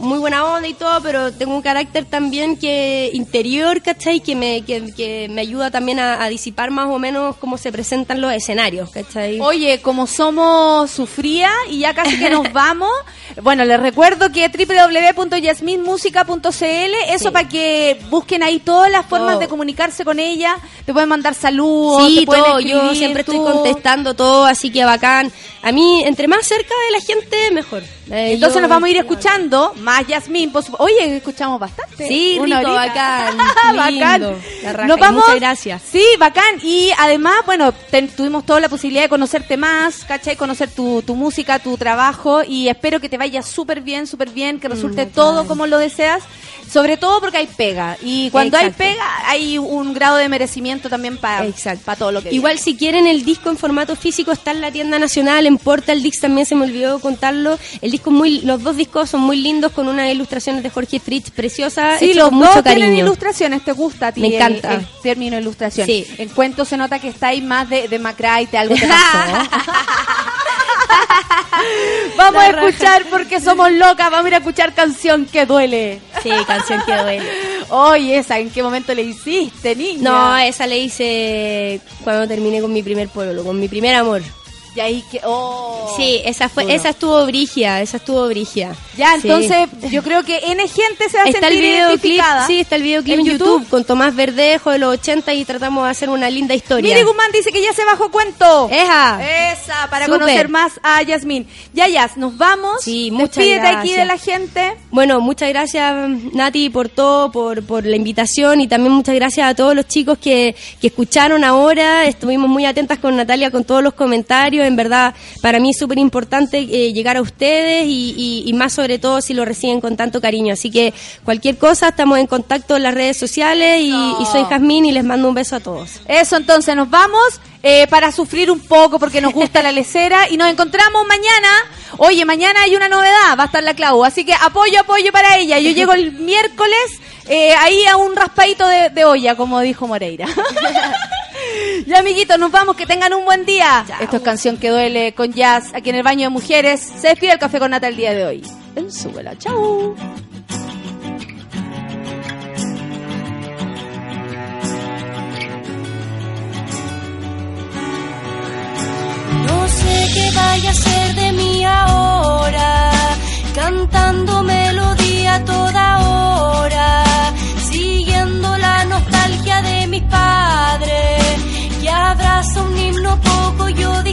muy buena onda y todo, pero tengo un carácter también que interior, ¿cachai? Que me, que, que me ayuda también a, a disipar más o menos cómo se presentan los escenarios, ¿cachai? Oye, como somos sufría y ya casi que nos vamos, bueno, les recuerdo que www.yasminmusica.cl, eso para que busquen ahí todas las formas de comunicarse con ella, te pueden mandar saludos, Sí, te pueden todo, yo siempre estoy contestando todo, así que bacán. A mí, entre más cerca de la gente, mejor. Eh, Entonces yo- nos vamos a ir escuchando más por supu- Oye, escuchamos bastante. Sí, Una rico, bacán, bacán. lindo, raja, Nos vamos. muchas gracias. Sí, bacán. Y además, bueno, ten- tuvimos toda la posibilidad de conocerte más, ¿cachai? Conocer tu, tu música, tu trabajo. Y espero que te vaya súper bien, súper bien, que resulte todo como lo deseas. Sobre todo porque hay pega. Y cuando Exacto. hay pega, hay un grado de merecimiento también para todo lo que Igual si quieren el disco en formato físico está en la tienda nacional, en Portal Dix también se me olvidó contarlo. El disco muy, los dos discos son muy lindos con unas ilustraciones de Jorge Fritz preciosas, Sí, los mucho dos tienen cariño. ilustraciones, ¿te gusta a ti Me el- encanta. el, término ilustración? Sí. En cuento se nota que está ahí más de, de Macray, te algo te pasó. Vamos a escuchar porque somos locas, vamos a ir a escuchar canción que duele. Sí, canción que duele. Oye, esa, ¿en qué momento le hiciste, niña? No, esa le hice cuando terminé con mi primer pueblo, con mi primer amor. Y ahí que, oh. Sí, esa fue, Duro. esa estuvo brigia, esa estuvo brigia. Ya, Sí. entonces yo creo que N gente se va a Está el sentir identificada. sí, está el videoclip ¿En en YouTube? YouTube? con Tomás Verdejo de los 80 y tratamos de hacer una linda historia. Miri Guzmán dice que ya se bajó cuento. Eja. Esa, para conocer más a Yasmín. Ya, Yas, nos vamos. Sí, muchas Despídete aquí gracias. de la gente. Bueno, muchas gracias Nati por todo, por, por la invitación y también muchas gracias a todos los chicos que, que escucharon ahora. Estuvimos muy atentas con Natalia con todos los comentarios. En verdad, para mí es súper importante eh, llegar a ustedes y, y- y más sobre todo si lo reciben con tanto cariño. Así que cualquier cosa, estamos en contacto en las redes sociales y, y soy Jazmín y les mando un beso a todos. Eso, entonces nos vamos eh, para sufrir un poco porque nos gusta la lecera y nos encontramos mañana. Oye, mañana hay una novedad, va a estar la Clau, así que apoyo, apoyo para ella. Yo llego el miércoles eh, ahí a un raspadito de, de olla, como dijo Moreira. ya, amiguitos, nos vamos, que tengan un buen día. Esto es Canción que Duele con Jazz, aquí en el baño de mujeres. Se despide el café con nata el día de hoy. En Súbela, chau. No sé qué vaya a ser de mí ahora, cantando melodía a toda hora, siguiendo la nostalgia y pasa un himno poco yo digo